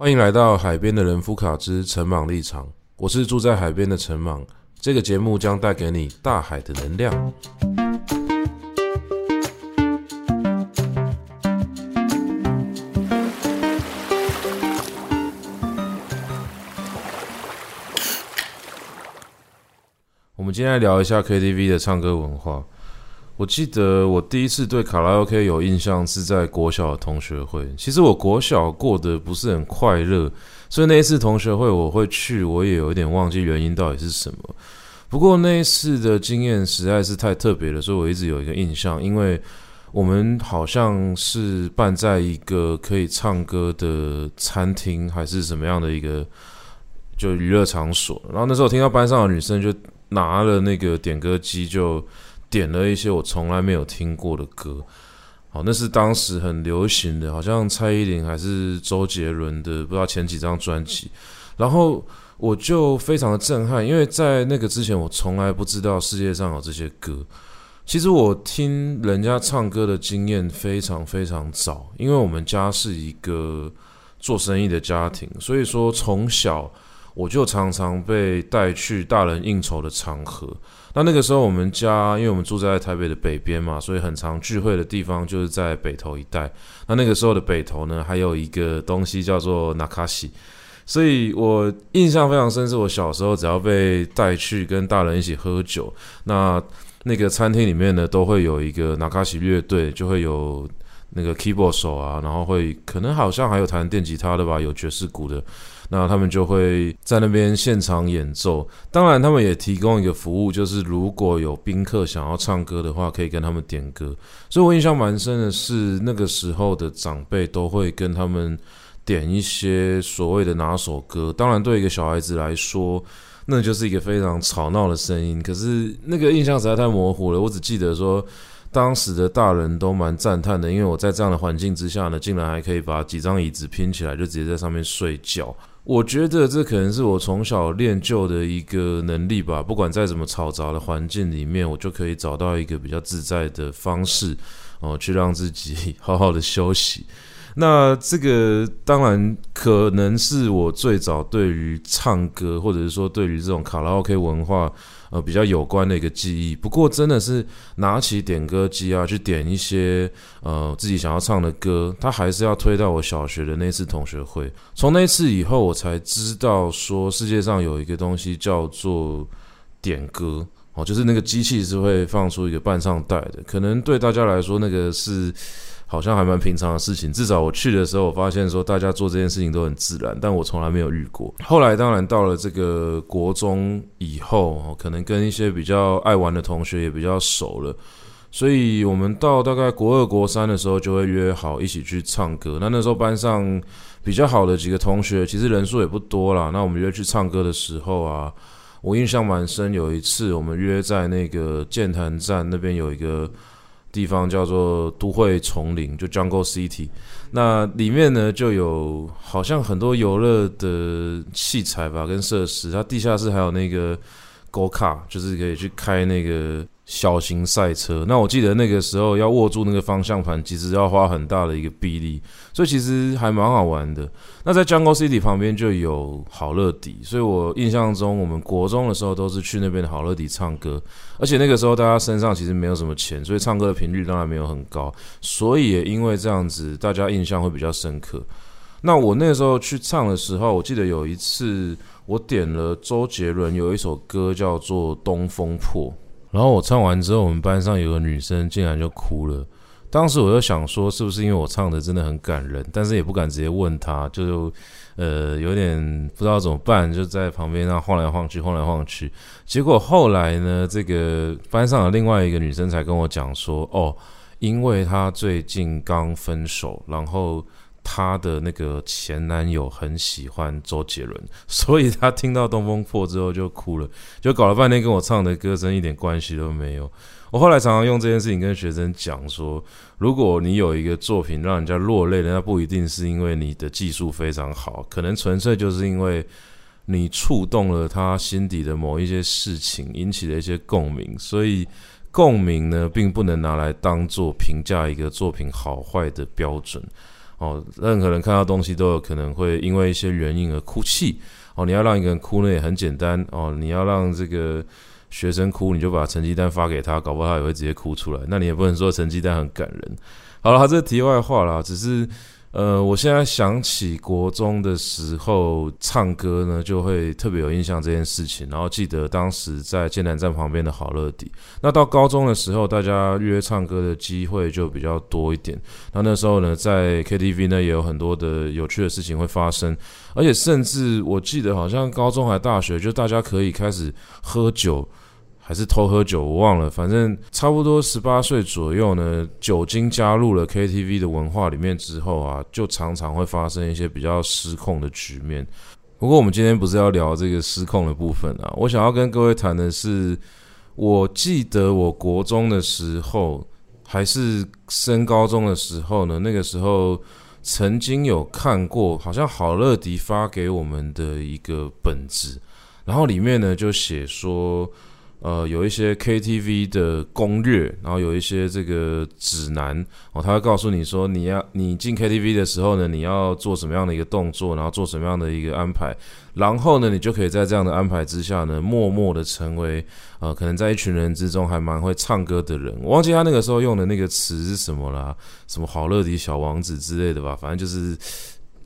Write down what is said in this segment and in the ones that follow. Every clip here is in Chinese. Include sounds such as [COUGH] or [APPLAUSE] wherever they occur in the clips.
欢迎来到海边的人夫卡之陈茻立场，我是住在海边的陈茻。这个节目将带给你大海的能量。我们今天来聊一下 KTV 的唱歌文化。我记得我第一次对卡拉 OK 有印象是在国小的同学会。其实我国小过得不是很快乐，所以那一次同学会我会去，我也有一点忘记原因到底是什么。不过那一次的经验实在是太特别了，所以我一直有一个印象，因为我们好像是办在一个可以唱歌的餐厅，还是什么样的一个就娱乐场所。然后那时候听到班上的女生就拿了那个点歌机就。点了一些我从来没有听过的歌，好，那是当时很流行的，好像蔡依林还是周杰伦的，不知道前几张专辑。然后我就非常的震撼，因为在那个之前，我从来不知道世界上有这些歌。其实我听人家唱歌的经验非常非常早，因为我们家是一个做生意的家庭，所以说从小我就常常被带去大人应酬的场合。那那个时候，我们家因为我们住在台北的北边嘛，所以很常聚会的地方就是在北投一带。那那个时候的北投呢，还有一个东西叫做纳卡西，所以我印象非常深，是我小时候只要被带去跟大人一起喝酒，那那个餐厅里面呢，都会有一个纳卡西乐队，就会有那个 keyboard 手啊，然后会可能好像还有弹电吉他的吧，有爵士鼓的。那他们就会在那边现场演奏，当然他们也提供一个服务，就是如果有宾客想要唱歌的话，可以跟他们点歌。所以我印象蛮深的是，那个时候的长辈都会跟他们点一些所谓的拿手歌。当然，对一个小孩子来说，那就是一个非常吵闹的声音。可是那个印象实在太模糊了，我只记得说，当时的大人都蛮赞叹的，因为我在这样的环境之下呢，竟然还可以把几张椅子拼起来，就直接在上面睡觉。我觉得这可能是我从小练就的一个能力吧。不管在怎么嘈杂的环境里面，我就可以找到一个比较自在的方式，哦，去让自己好好的休息。那这个当然可能是我最早对于唱歌，或者是说对于这种卡拉 OK 文化，呃，比较有关的一个记忆。不过真的是拿起点歌机啊，去点一些呃自己想要唱的歌，他还是要推到我小学的那次同学会。从那次以后，我才知道说世界上有一个东西叫做点歌哦，就是那个机器是会放出一个伴唱带的。可能对大家来说，那个是。好像还蛮平常的事情，至少我去的时候，我发现说大家做这件事情都很自然，但我从来没有遇过。后来当然到了这个国中以后，可能跟一些比较爱玩的同学也比较熟了，所以我们到大概国二、国三的时候就会约好一起去唱歌。那那时候班上比较好的几个同学，其实人数也不多啦。那我们约去唱歌的时候啊，我印象蛮深。有一次我们约在那个剑潭站那边有一个。地方叫做都会丛林，就 Jungle City。那里面呢，就有好像很多游乐的器材吧，跟设施。它地下室还有那个 Go Car，就是可以去开那个。小型赛车，那我记得那个时候要握住那个方向盘，其实要花很大的一个臂力，所以其实还蛮好玩的。那在 Jungle City 旁边就有好乐迪，所以我印象中我们国中的时候都是去那边的好乐迪唱歌，而且那个时候大家身上其实没有什么钱，所以唱歌的频率当然没有很高，所以也因为这样子，大家印象会比较深刻。那我那时候去唱的时候，我记得有一次我点了周杰伦有一首歌叫做《东风破》。然后我唱完之后，我们班上有个女生竟然就哭了。当时我就想说，是不是因为我唱的真的很感人？但是也不敢直接问她，就呃有点不知道怎么办，就在旁边那晃来晃去，晃来晃去。结果后来呢，这个班上的另外一个女生才跟我讲说，哦，因为她最近刚分手，然后。她的那个前男友很喜欢周杰伦，[LAUGHS] 所以她听到《东风破》之后就哭了，就搞了半天跟我唱的歌声一点关系都没有。我后来常常用这件事情跟学生讲说，如果你有一个作品让人家落泪的，那不一定是因为你的技术非常好，可能纯粹就是因为你触动了他心底的某一些事情，引起了一些共鸣。所以共鸣呢，并不能拿来当做评价一个作品好坏的标准。哦，任何人看到东西都有可能会因为一些原因而哭泣哦。你要让一个人哭呢也很简单哦，你要让这个学生哭，你就把成绩单发给他，搞不好他也会直接哭出来。那你也不能说成绩单很感人。好了，这题外话啦，只是。呃，我现在想起国中的时候唱歌呢，就会特别有印象这件事情。然后记得当时在剑南站旁边的好乐迪。那到高中的时候，大家约唱歌的机会就比较多一点。那那时候呢，在 KTV 呢也有很多的有趣的事情会发生，而且甚至我记得好像高中还大学，就大家可以开始喝酒。还是偷喝酒，我忘了。反正差不多十八岁左右呢，酒精加入了 KTV 的文化里面之后啊，就常常会发生一些比较失控的局面。不过我们今天不是要聊这个失控的部分啊，我想要跟各位谈的是，我记得我国中的时候，还是升高中的时候呢，那个时候曾经有看过，好像好乐迪发给我们的一个本子，然后里面呢就写说。呃，有一些 KTV 的攻略，然后有一些这个指南哦，他会告诉你说，你要你进 KTV 的时候呢，你要做什么样的一个动作，然后做什么样的一个安排，然后呢，你就可以在这样的安排之下呢，默默的成为呃，可能在一群人之中还蛮会唱歌的人。我忘记他那个时候用的那个词是什么啦，什么好乐迪小王子之类的吧，反正就是，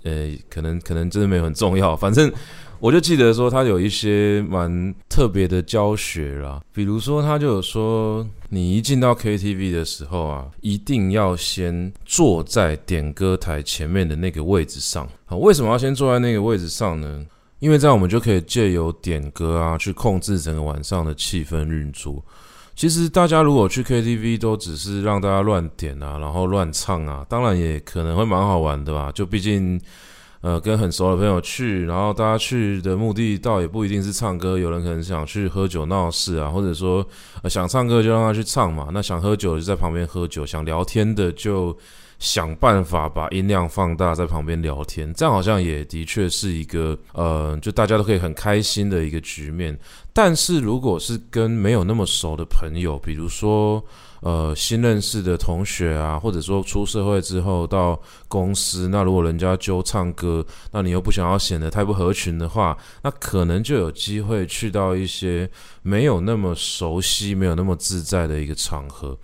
呃，可能可能真的没有很重要，反正。我就记得说，他有一些蛮特别的教学啦，比如说他就有说，你一进到 KTV 的时候啊，一定要先坐在点歌台前面的那个位置上。好，为什么要先坐在那个位置上呢？因为这样我们就可以借由点歌啊，去控制整个晚上的气氛运作。其实大家如果去 KTV 都只是让大家乱点啊，然后乱唱啊，当然也可能会蛮好玩的吧，就毕竟。呃，跟很熟的朋友去，然后大家去的目的倒也不一定是唱歌，有人可能想去喝酒闹事啊，或者说，呃，想唱歌就让他去唱嘛，那想喝酒就在旁边喝酒，想聊天的就想办法把音量放大，在旁边聊天，这样好像也的确是一个呃，就大家都可以很开心的一个局面。但是如果是跟没有那么熟的朋友，比如说。呃，新认识的同学啊，或者说出社会之后到公司，那如果人家揪唱歌，那你又不想要显得太不合群的话，那可能就有机会去到一些没有那么熟悉、没有那么自在的一个场合。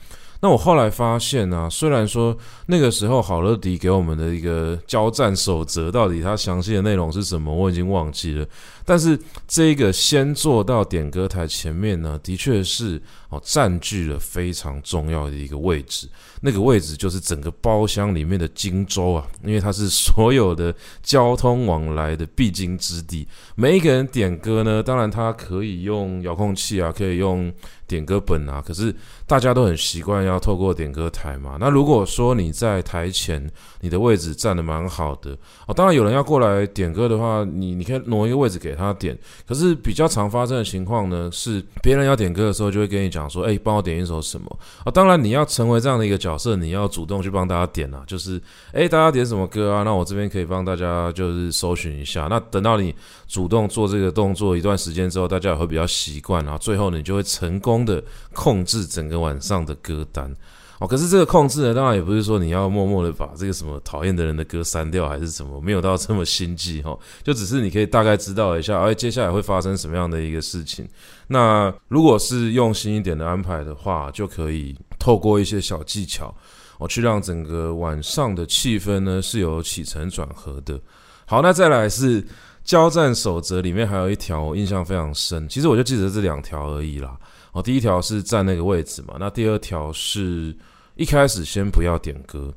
那我后来发现呢、啊，虽然说那个时候好乐迪给我们的一个交战守则，到底它详细的内容是什么，我已经忘记了。但是这个先坐到点歌台前面呢，的确是哦占据了非常重要的一个位置。那个位置就是整个包厢里面的荆州啊，因为它是所有的交通往来的必经之地。每一个人点歌呢，当然他可以用遥控器啊，可以用点歌本啊，可是大家都很习惯要透过点歌台嘛。那如果说你在台前，你的位置站得蛮好的哦，当然有人要过来点歌的话，你你可以挪一个位置给他他点。可是比较常发生的情况呢，是别人要点歌的时候，就会跟你讲说：“哎，帮我点一首什么？”啊，当然你要成为这样的一个角。色你要主动去帮大家点啊，就是诶，大家点什么歌啊？那我这边可以帮大家就是搜寻一下。那等到你主动做这个动作一段时间之后，大家也会比较习惯，啊最后你就会成功的控制整个晚上的歌单哦。可是这个控制呢，当然也不是说你要默默的把这个什么讨厌的人的歌删掉，还是什么，没有到这么心机哈。就只是你可以大概知道一下，哎，接下来会发生什么样的一个事情。那如果是用心一点的安排的话，就可以。透过一些小技巧，我去让整个晚上的气氛呢是有起承转合的。好，那再来是交战守则里面还有一条我印象非常深，其实我就记得这两条而已啦。哦，第一条是站那个位置嘛，那第二条是一开始先不要点歌，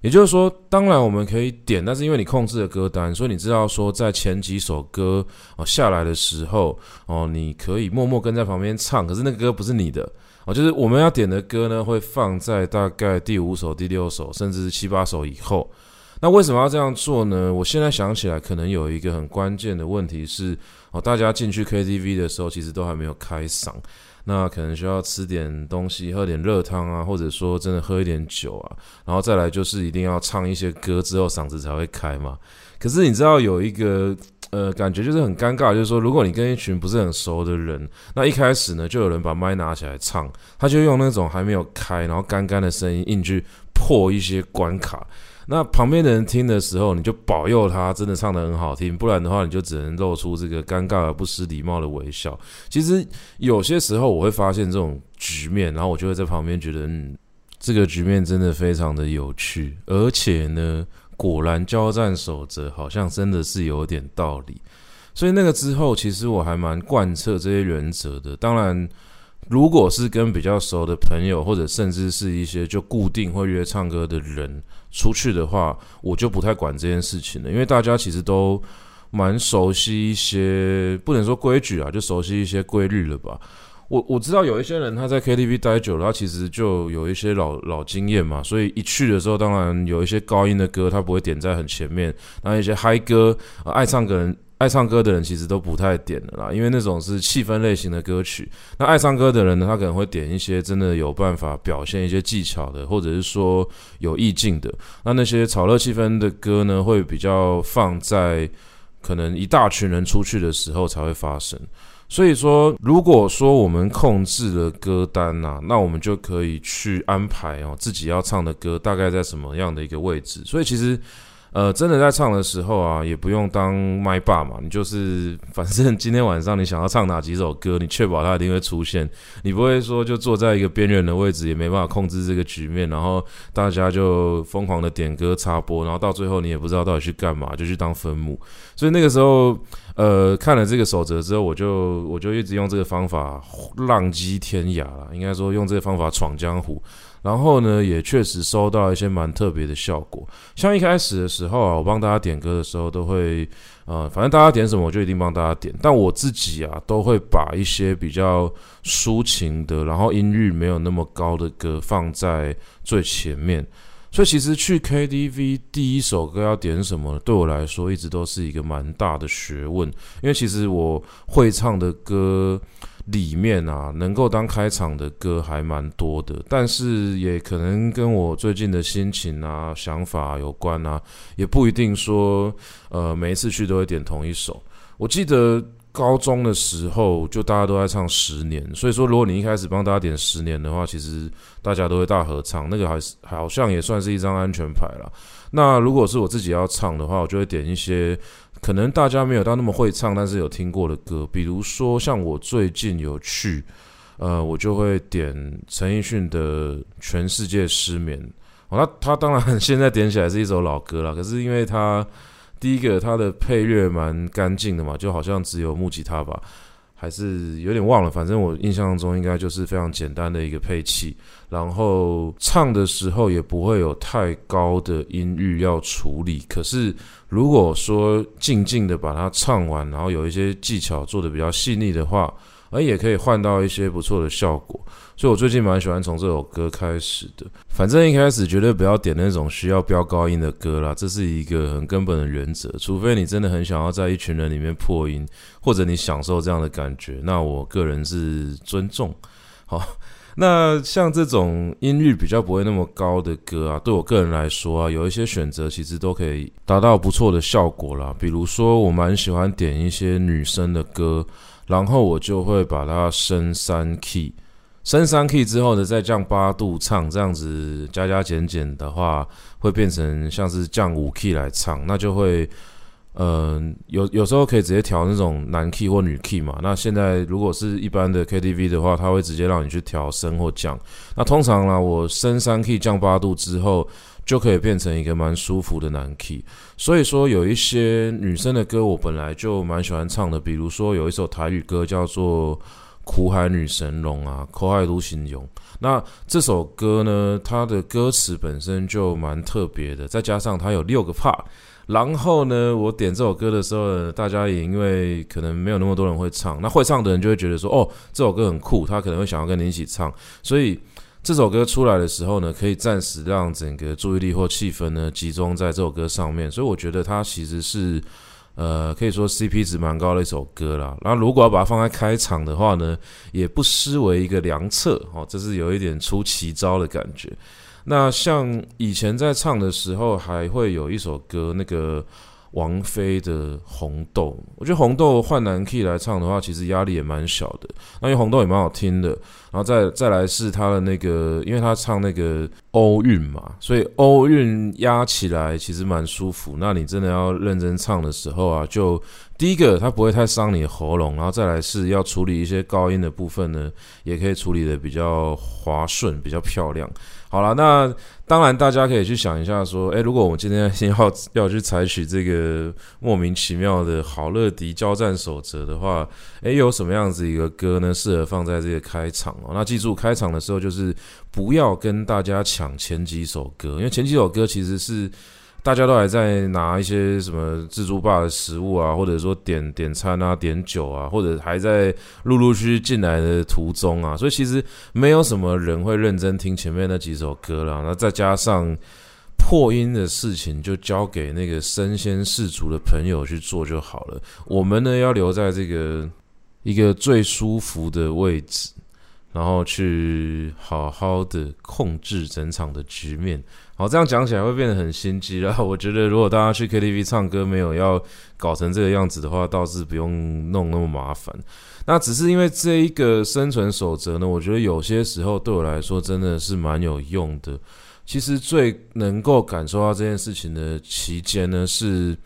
也就是说，当然我们可以点，但是因为你控制了歌单，所以你知道说在前几首歌哦下来的时候哦，你可以默默跟在旁边唱，可是那个歌不是你的。哦，就是我们要点的歌呢，会放在大概第五首、第六首，甚至是七八首以后。那为什么要这样做呢？我现在想起来，可能有一个很关键的问题是，哦，大家进去 KTV 的时候，其实都还没有开嗓，那可能需要吃点东西，喝点热汤啊，或者说真的喝一点酒啊，然后再来就是一定要唱一些歌之后嗓子才会开嘛。可是你知道有一个。呃，感觉就是很尴尬，就是说，如果你跟一群不是很熟的人，那一开始呢，就有人把麦拿起来唱，他就用那种还没有开，然后干干的声音，硬去破一些关卡。那旁边的人听的时候，你就保佑他真的唱得很好听，不然的话，你就只能露出这个尴尬而不失礼貌的微笑。其实有些时候我会发现这种局面，然后我就会在旁边觉得，嗯，这个局面真的非常的有趣，而且呢，果然交战守则好像真的是有点道理。所以那个之后，其实我还蛮贯彻这些原则的。当然。如果是跟比较熟的朋友，或者甚至是一些就固定会约唱歌的人出去的话，我就不太管这件事情了，因为大家其实都蛮熟悉一些，不能说规矩啊，就熟悉一些规律了吧。我我知道有一些人他在 KTV 待久了，他其实就有一些老老经验嘛，所以一去的时候，当然有一些高音的歌他不会点在很前面，那一些嗨歌，爱唱歌人。爱唱歌的人其实都不太点的啦，因为那种是气氛类型的歌曲。那爱唱歌的人呢，他可能会点一些真的有办法表现一些技巧的，或者是说有意境的。那那些炒热气氛的歌呢，会比较放在可能一大群人出去的时候才会发生。所以说，如果说我们控制了歌单呐，那我们就可以去安排哦，自己要唱的歌大概在什么样的一个位置。所以其实。呃，真的在唱的时候啊，也不用当麦霸嘛，你就是反正今天晚上你想要唱哪几首歌，你确保它一定会出现，你不会说就坐在一个边缘的位置，也没办法控制这个局面，然后大家就疯狂的点歌插播，然后到最后你也不知道到底去干嘛，就去当分母。所以那个时候，呃，看了这个守则之后，我就我就一直用这个方法浪迹天涯了，应该说用这个方法闯江湖。然后呢，也确实收到一些蛮特别的效果。像一开始的时候啊，我帮大家点歌的时候，都会，呃，反正大家点什么，我就一定帮大家点。但我自己啊，都会把一些比较抒情的，然后音域没有那么高的歌放在最前面。所以其实去 KTV 第一首歌要点什么，对我来说一直都是一个蛮大的学问。因为其实我会唱的歌。里面啊，能够当开场的歌还蛮多的，但是也可能跟我最近的心情啊、想法有关啊，也不一定说，呃，每一次去都会点同一首。我记得高中的时候，就大家都在唱《十年》，所以说如果你一开始帮大家点《十年》的话，其实大家都会大合唱，那个还是好像也算是一张安全牌了。那如果是我自己要唱的话，我就会点一些。可能大家没有到那么会唱，但是有听过的歌，比如说像我最近有去，呃，我就会点陈奕迅的《全世界失眠》。哦，那他当然现在点起来是一首老歌了，可是因为他第一个他的配乐蛮干净的嘛，就好像只有木吉他吧。还是有点忘了，反正我印象中应该就是非常简单的一个配器，然后唱的时候也不会有太高的音域要处理。可是如果说静静的把它唱完，然后有一些技巧做的比较细腻的话，而也可以换到一些不错的效果。所以我最近蛮喜欢从这首歌开始的。反正一开始绝对不要点那种需要飙高音的歌啦，这是一个很根本的原则。除非你真的很想要在一群人里面破音，或者你享受这样的感觉，那我个人是尊重。好，那像这种音域比较不会那么高的歌啊，对我个人来说啊，有一些选择其实都可以达到不错的效果啦。比如说，我蛮喜欢点一些女生的歌，然后我就会把它升三 key。升三 key 之后呢，再降八度唱，这样子加加减减的话，会变成像是降五 key 来唱，那就会，嗯、有有时候可以直接调那种男 key 或女 key 嘛。那现在如果是一般的 KTV 的话，它会直接让你去调升或降。那通常呢，我升三 key 降八度之后，就可以变成一个蛮舒服的男 key。所以说，有一些女生的歌，我本来就蛮喜欢唱的，比如说有一首台语歌叫做。苦海女神龙啊，苦海独行勇。那这首歌呢，它的歌词本身就蛮特别的，再加上它有六个 part。然后呢，我点这首歌的时候，大家也因为可能没有那么多人会唱，那会唱的人就会觉得说，哦，这首歌很酷，他可能会想要跟你一起唱。所以这首歌出来的时候呢，可以暂时让整个注意力或气氛呢集中在这首歌上面。所以我觉得它其实是。呃，可以说 CP 值蛮高的一首歌啦。那如果要把它放在开场的话呢，也不失为一个良策哦。这是有一点出奇招的感觉。那像以前在唱的时候，还会有一首歌，那个王菲的《红豆》，我觉得《红豆》换男 key 来唱的话，其实压力也蛮小的。那因为《红豆》也蛮好听的，然后再再来是他的那个，因为他唱那个欧韵嘛，所以欧韵压起来其实蛮舒服。那你真的要认真唱的时候啊，就第一个它不会太伤你的喉咙，然后再来是要处理一些高音的部分呢，也可以处理得比较滑顺，比较漂亮。好了，那当然大家可以去想一下，说，诶，如果我们今天先要 [LAUGHS] 要去采取这个莫名其妙的好乐迪交战守则的话，诶，有什么样子一个歌呢，适合放在这个开场哦？那记住，开场的时候就是不要跟大家抢前几首歌，因为前几首歌其实是。大家都还在拿一些什么自助吧的食物啊，或者说点点餐啊、点酒啊，或者还在陆陆续续进来的途中啊，所以其实没有什么人会认真听前面那几首歌了。那再加上破音的事情，就交给那个身先士卒的朋友去做就好了。我们呢，要留在这个一个最舒服的位置，然后去好好的控制整场的局面。好，这样讲起来会变得很心机然后。[LAUGHS] 我觉得，如果大家去 KTV 唱歌没有要搞成这个样子的话，倒是不用弄那么麻烦。那只是因为这一个生存守则呢，我觉得有些时候对我来说真的是蛮有用的。其实最能够感受到这件事情的期间呢，是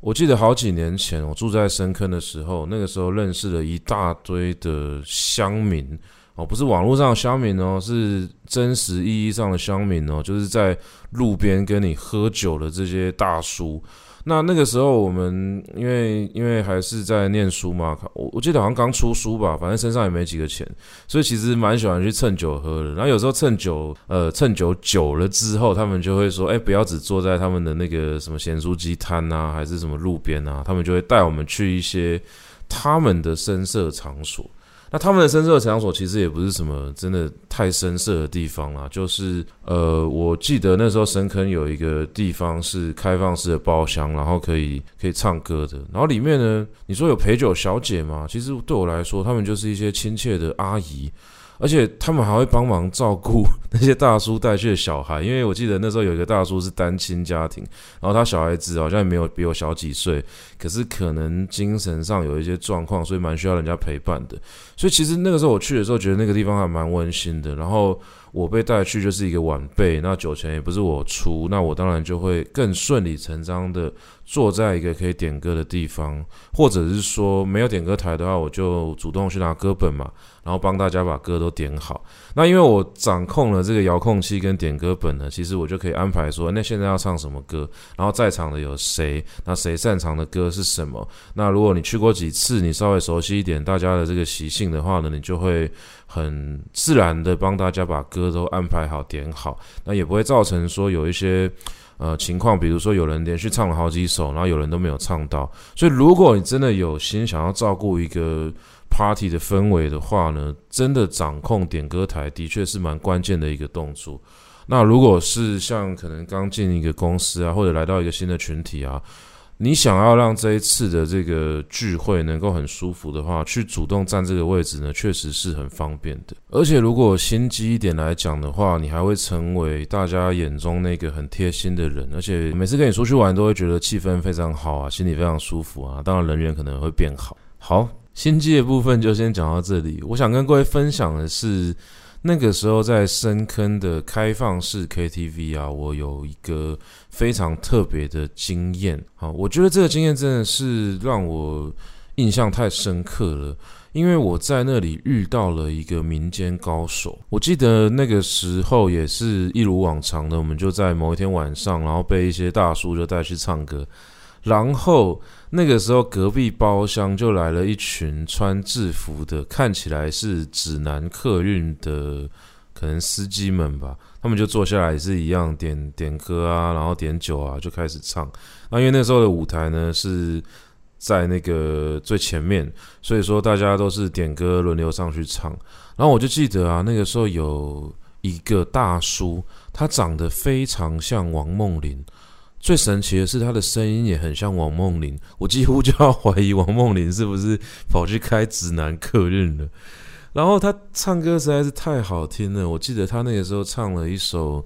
我记得好几年前我住在深坑的时候，那个时候认识了一大堆的乡民。哦，不是网络上的乡民哦，是真实意义上的乡民哦，就是在路边跟你喝酒的这些大叔。那那个时候我们因为因为还是在念书嘛，我我记得好像刚出书吧，反正身上也没几个钱，所以其实蛮喜欢去蹭酒喝的。然后有时候蹭酒，呃，蹭酒久了之后，他们就会说，哎，不要只坐在他们的那个什么咸酥鸡摊啊，还是什么路边啊，他们就会带我们去一些他们的声色场所。那他们的深色场所其实也不是什么真的太深色的地方啦，就是呃，我记得那时候深坑有一个地方是开放式的包厢，然后可以可以唱歌的，然后里面呢，你说有陪酒小姐吗？其实对我来说，他们就是一些亲切的阿姨。而且他们还会帮忙照顾那些大叔带去的小孩，因为我记得那时候有一个大叔是单亲家庭，然后他小孩子好像也没有比我小几岁，可是可能精神上有一些状况，所以蛮需要人家陪伴的。所以其实那个时候我去的时候，觉得那个地方还蛮温馨的。然后我被带去就是一个晚辈，那酒钱也不是我出，那我当然就会更顺理成章的坐在一个可以点歌的地方，或者是说没有点歌台的话，我就主动去拿歌本嘛。然后帮大家把歌都点好。那因为我掌控了这个遥控器跟点歌本呢，其实我就可以安排说，那现在要唱什么歌，然后在场的有谁，那谁擅长的歌是什么。那如果你去过几次，你稍微熟悉一点大家的这个习性的话呢，你就会很自然的帮大家把歌都安排好点好。那也不会造成说有一些呃情况，比如说有人连续唱了好几首，然后有人都没有唱到。所以如果你真的有心想要照顾一个 party 的氛围的话呢，真的掌控点歌台的确是蛮关键的一个动作。那如果是像可能刚进一个公司啊，或者来到一个新的群体啊，你想要让这一次的这个聚会能够很舒服的话，去主动占这个位置呢，确实是很方便的。而且如果心机一点来讲的话，你还会成为大家眼中那个很贴心的人，而且每次跟你出去玩都会觉得气氛非常好啊，心里非常舒服啊。当然人缘可能会变好。好。心机的部分就先讲到这里。我想跟各位分享的是，那个时候在深坑的开放式 KTV 啊，我有一个非常特别的经验。好，我觉得这个经验真的是让我印象太深刻了，因为我在那里遇到了一个民间高手。我记得那个时候也是一如往常的，我们就在某一天晚上，然后被一些大叔就带去唱歌。然后那个时候，隔壁包厢就来了一群穿制服的，看起来是指南客运的，可能司机们吧。他们就坐下来也是一样点点歌啊，然后点酒啊，就开始唱。那因为那时候的舞台呢是在那个最前面，所以说大家都是点歌轮流上去唱。然后我就记得啊，那个时候有一个大叔，他长得非常像王梦麟。最神奇的是，他的声音也很像王梦玲，[LAUGHS] 我几乎就要怀疑王梦玲是不是跑去开直男客运了。然后他唱歌实在是太好听了，我记得他那个时候唱了一首《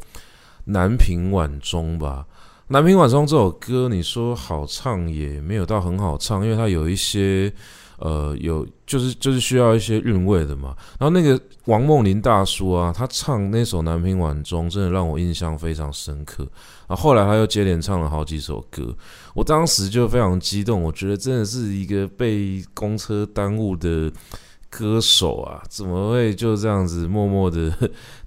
南屏晚钟》吧，南屏晚钟这首歌，你说好唱也没有到很好唱，因为它有一些。呃，有就是就是需要一些韵味的嘛。然后那个王梦麟大叔啊，他唱那首《南屏晚钟》，真的让我印象非常深刻。然后后来他又接连唱了好几首歌，我当时就非常激动，我觉得真的是一个被公车耽误的歌手啊，怎么会就这样子默默的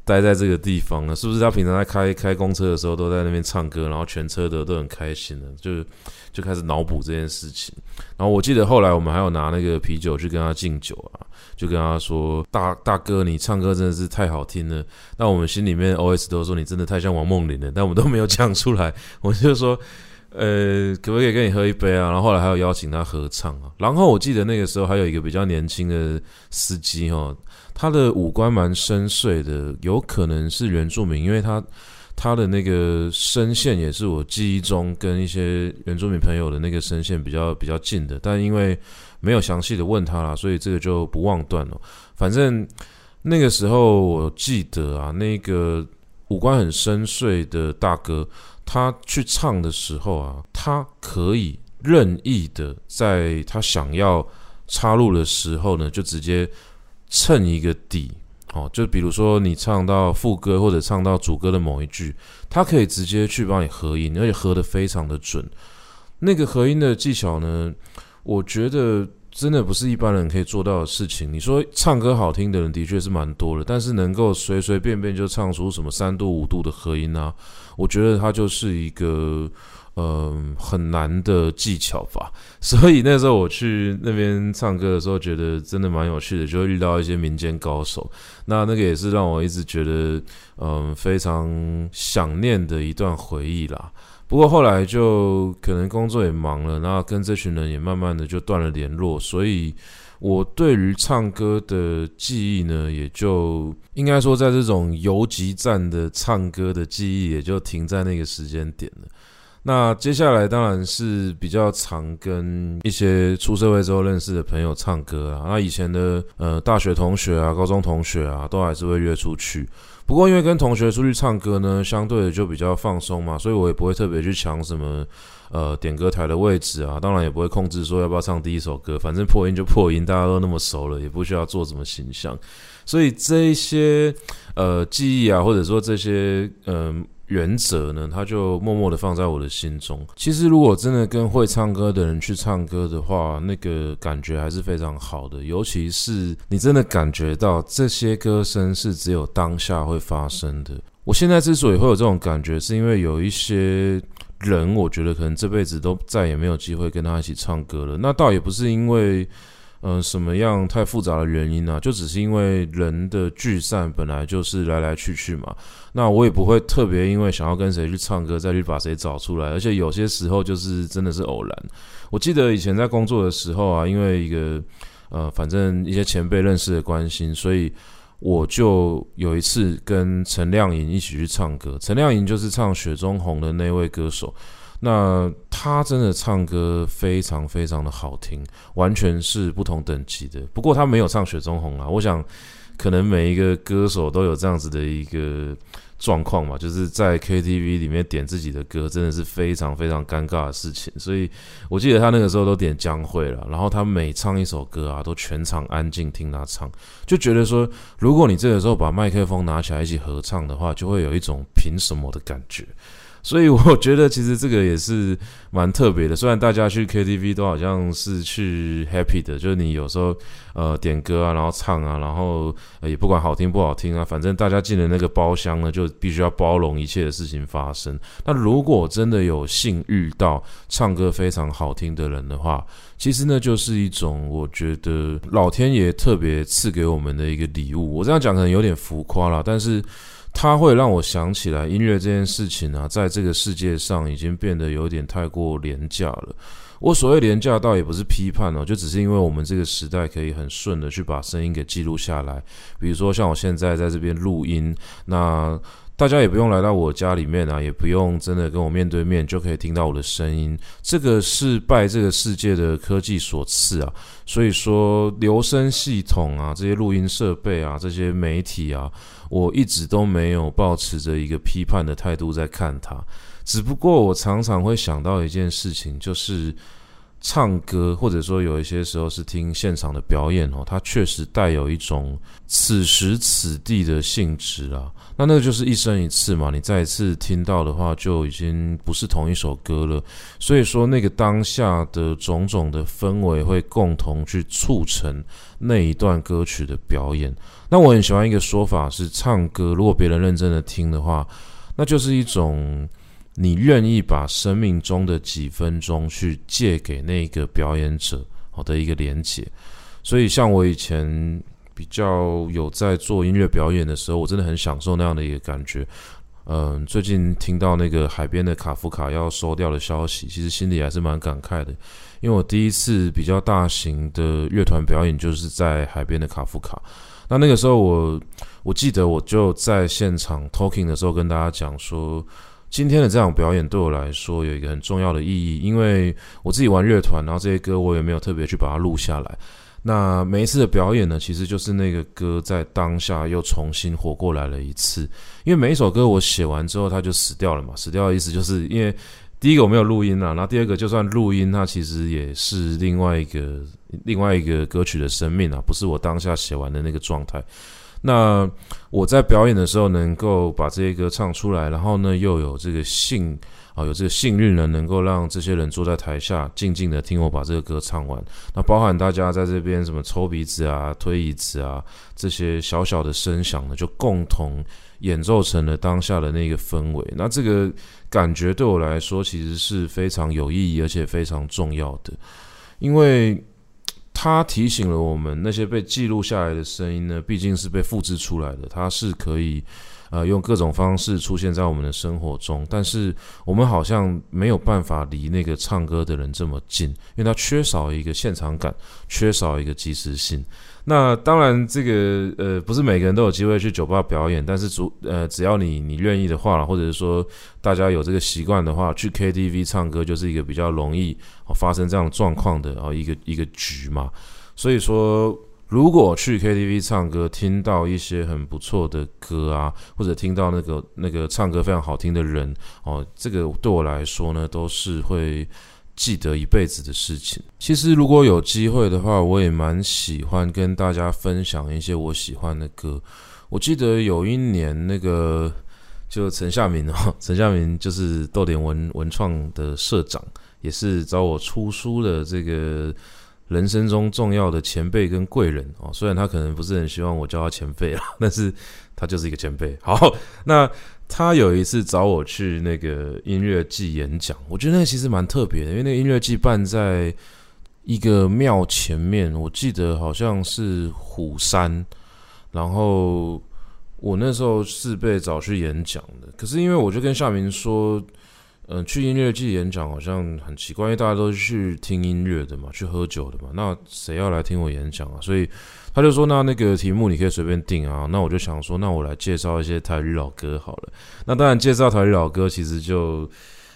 待在这个地方呢？是不是他平常在开开公车的时候都在那边唱歌，然后全车的都很开心呢？就是。就开始脑补这件事情，然后我记得后来我们还有拿那个啤酒去跟他敬酒啊，就跟他说：“大大哥，你唱歌真的是太好听了。”那我们心里面 OS 都说你真的太像王梦麟了，但我们都没有讲出来。[LAUGHS] 我就说：“呃，可不可以跟你喝一杯啊？”然后后来还有邀请他合唱啊。然后我记得那个时候还有一个比较年轻的司机哈，他的五官蛮深邃的，有可能是原住民，因为他。他的那个声线也是我记忆中跟一些原住民朋友的那个声线比较比较近的，但因为没有详细的问他啦，所以这个就不忘断了。反正那个时候我记得啊，那个五官很深邃的大哥，他去唱的时候啊，他可以任意的在他想要插入的时候呢，就直接蹭一个底。哦，就比如说你唱到副歌或者唱到主歌的某一句，它可以直接去帮你合音，而且合得非常的准。那个合音的技巧呢，我觉得真的不是一般人可以做到的事情。你说唱歌好听的人的确是蛮多的，但是能够随随便便就唱出什么三度五度的合音啊，我觉得它就是一个。嗯，很难的技巧吧。[LAUGHS] 所以那时候我去那边唱歌的时候，觉得真的蛮有趣的，就会遇到一些民间高手。那那个也是让我一直觉得，嗯，非常想念的一段回忆啦。不过后来就可能工作也忙了，然后跟这群人也慢慢的就断了联络，所以我对于唱歌的记忆呢，也就应该说在这种游击战的唱歌的记忆，也就停在那个时间点了。那接下来当然是比较常跟一些出社会之后认识的朋友唱歌啊。那以前的呃大学同学啊、高中同学啊，都还是会约出去。不过因为跟同学出去唱歌呢，相对的就比较放松嘛，所以我也不会特别去抢什么呃点歌台的位置啊。当然也不会控制说要不要唱第一首歌，反正破音就破音，大家都那么熟了，也不需要做什么形象。所以这一些呃记忆啊，或者说这些嗯。原则呢，他就默默的放在我的心中。其实，如果真的跟会唱歌的人去唱歌的话，那个感觉还是非常好的。尤其是你真的感觉到这些歌声是只有当下会发生的。我现在之所以会有这种感觉，是因为有一些人，我觉得可能这辈子都再也没有机会跟他一起唱歌了。那倒也不是因为。嗯、呃，什么样太复杂的原因呢、就只是因为人的聚散本来就是来来去去嘛。那我也不会特别因为想要跟谁去唱歌，再去把谁找出来。而且有些时候就是真的是偶然。我记得以前在工作的时候啊，因为一个呃，反正一些前辈认识的关系，所以我就有一次跟陈亮颖一起去唱歌。陈亮颖就是唱《雪中红》的那位歌手。那他真的唱歌非常非常的好听，完全是不同等级的。不过他没有唱《雪中红》啊，我想可能每一个歌手都有这样子的一个状况嘛，就是在 KTV 里面点自己的歌，真的是非常非常尴尬的事情。所以我记得他那个时候都点江蕙了，然后他每唱一首歌啊，都全场安静听他唱，就觉得说，如果你这个时候把麦克风拿起来一起合唱的话，就会有一种凭什么的感觉。所以我觉得其实这个也是蛮特别的。虽然大家去 KTV 都好像是去 happy 的，就是你有时候呃点歌啊，然后唱啊，然后也不管好听不好听啊，反正大家进了那个包厢呢，就必须要包容一切的事情发生。那如果真的有幸遇到唱歌非常好听的人的话，其实呢就是一种我觉得老天爷特别赐给我们的一个礼物。我这样讲可能有点浮夸啦，但是。它会让我想起来，音乐这件事情啊，在这个世界上已经变得有点太过廉价了。我所谓廉价，倒也不是批判哦，就只是因为我们这个时代可以很顺的去把声音给记录下来。比如说像我现在在这边录音，那大家也不用来到我家里面啊，也不用真的跟我面对面就可以听到我的声音。这个是拜这个世界的科技所赐啊。所以说，留声系统啊，这些录音设备啊，这些媒体啊。我一直都没有抱持着一个批判的态度在看它，只不过我常常会想到一件事情，就是。唱歌，或者说有一些时候是听现场的表演哦，它确实带有一种此时此地的性质啊。那那个就是一生一次嘛，你再一次听到的话，就已经不是同一首歌了。所以说，那个当下的种种的氛围会共同去促成那一段歌曲的表演。那我很喜欢一个说法是，唱歌如果别人认真的听的话，那就是一种。你愿意把生命中的几分钟去借给那个表演者，好的一个连接。所以，像我以前比较有在做音乐表演的时候，我真的很享受那样的一个感觉。嗯，最近听到那个海边的卡夫卡要收掉的消息，其实心里还是蛮感慨的。因为我第一次比较大型的乐团表演，就是在海边的卡夫卡。那那个时候，我我记得我就在现场 talking 的时候，跟大家讲说。今天的这场表演对我来说有一个很重要的意义，因为我自己玩乐团，然后这些歌我也没有特别去把它录下来。那每一次的表演呢，其实就是那个歌在当下又重新活过来了一次。因为每一首歌我写完之后，它就死掉了嘛。死掉的意思就是因为第一个我没有录音啊，然后第二个就算录音，它其实也是另外一个另外一个歌曲的生命啊，不是我当下写完的那个状态。那我在表演的时候能够把这些歌唱出来，然后呢又有这个幸啊，有这个幸运呢，能够让这些人坐在台下静静的听我把这个歌唱完。那包含大家在这边什么抽鼻子啊、推椅子啊这些小小的声响呢，就共同演奏成了当下的那个氛围。那这个感觉对我来说其实是非常有意义而且非常重要的，因为。它提醒了我们，那些被记录下来的声音呢，毕竟是被复制出来的，它是可以。呃，用各种方式出现在我们的生活中，但是我们好像没有办法离那个唱歌的人这么近，因为他缺少一个现场感，缺少一个即时性。那当然，这个呃，不是每个人都有机会去酒吧表演，但是主呃，只要你你愿意的话，或者是说大家有这个习惯的话，去 KTV 唱歌就是一个比较容易发生这样状况的啊一个一个局嘛。所以说。如果去 KTV 唱歌，听到一些很不错的歌啊，或者听到那个那个唱歌非常好听的人哦，这个对我来说呢，都是会记得一辈子的事情。其实如果有机会的话，我也蛮喜欢跟大家分享一些我喜欢的歌。我记得有一年那个就陈夏明哦，[LAUGHS] 陈夏明就是逗点文文创的社长，也是找我出书的这个。人生中重要的前辈跟贵人哦，虽然他可能不是很希望我叫他前辈啦，但是他就是一个前辈。好，那他有一次找我去那个音乐季演讲，我觉得那其实蛮特别的，因为那个音乐季办在一个庙前面，我记得好像是虎山，然后我那时候是被找去演讲的，可是因为我就跟夏明说。嗯，去音乐季演讲好像很奇怪，因为大家都是去听音乐的嘛，去喝酒的嘛，那谁要来听我演讲啊？所以他就说，那那个题目你可以随便定啊。那我就想说，那我来介绍一些台语老歌好了。那当然介绍台语老歌，其实就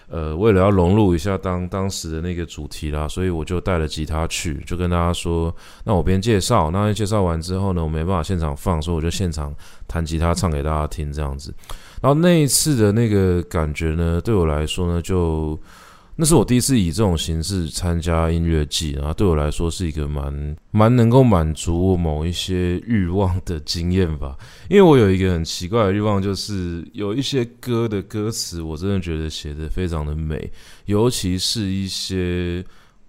呃为了要融入一下当当时的那个主题啦，所以我就带了吉他去，就跟大家说，那我边介绍，那介绍完之后呢，我没办法现场放，所以我就现场弹吉他唱给大家听这样子。然后那一次的那个感觉呢，对我来说呢，就那是我第一次以这种形式参加音乐季，然后对我来说是一个蛮蛮能够满足我某一些欲望的经验吧。因为我有一个很奇怪的欲望，就是有一些歌的歌词，我真的觉得写得非常的美，尤其是一些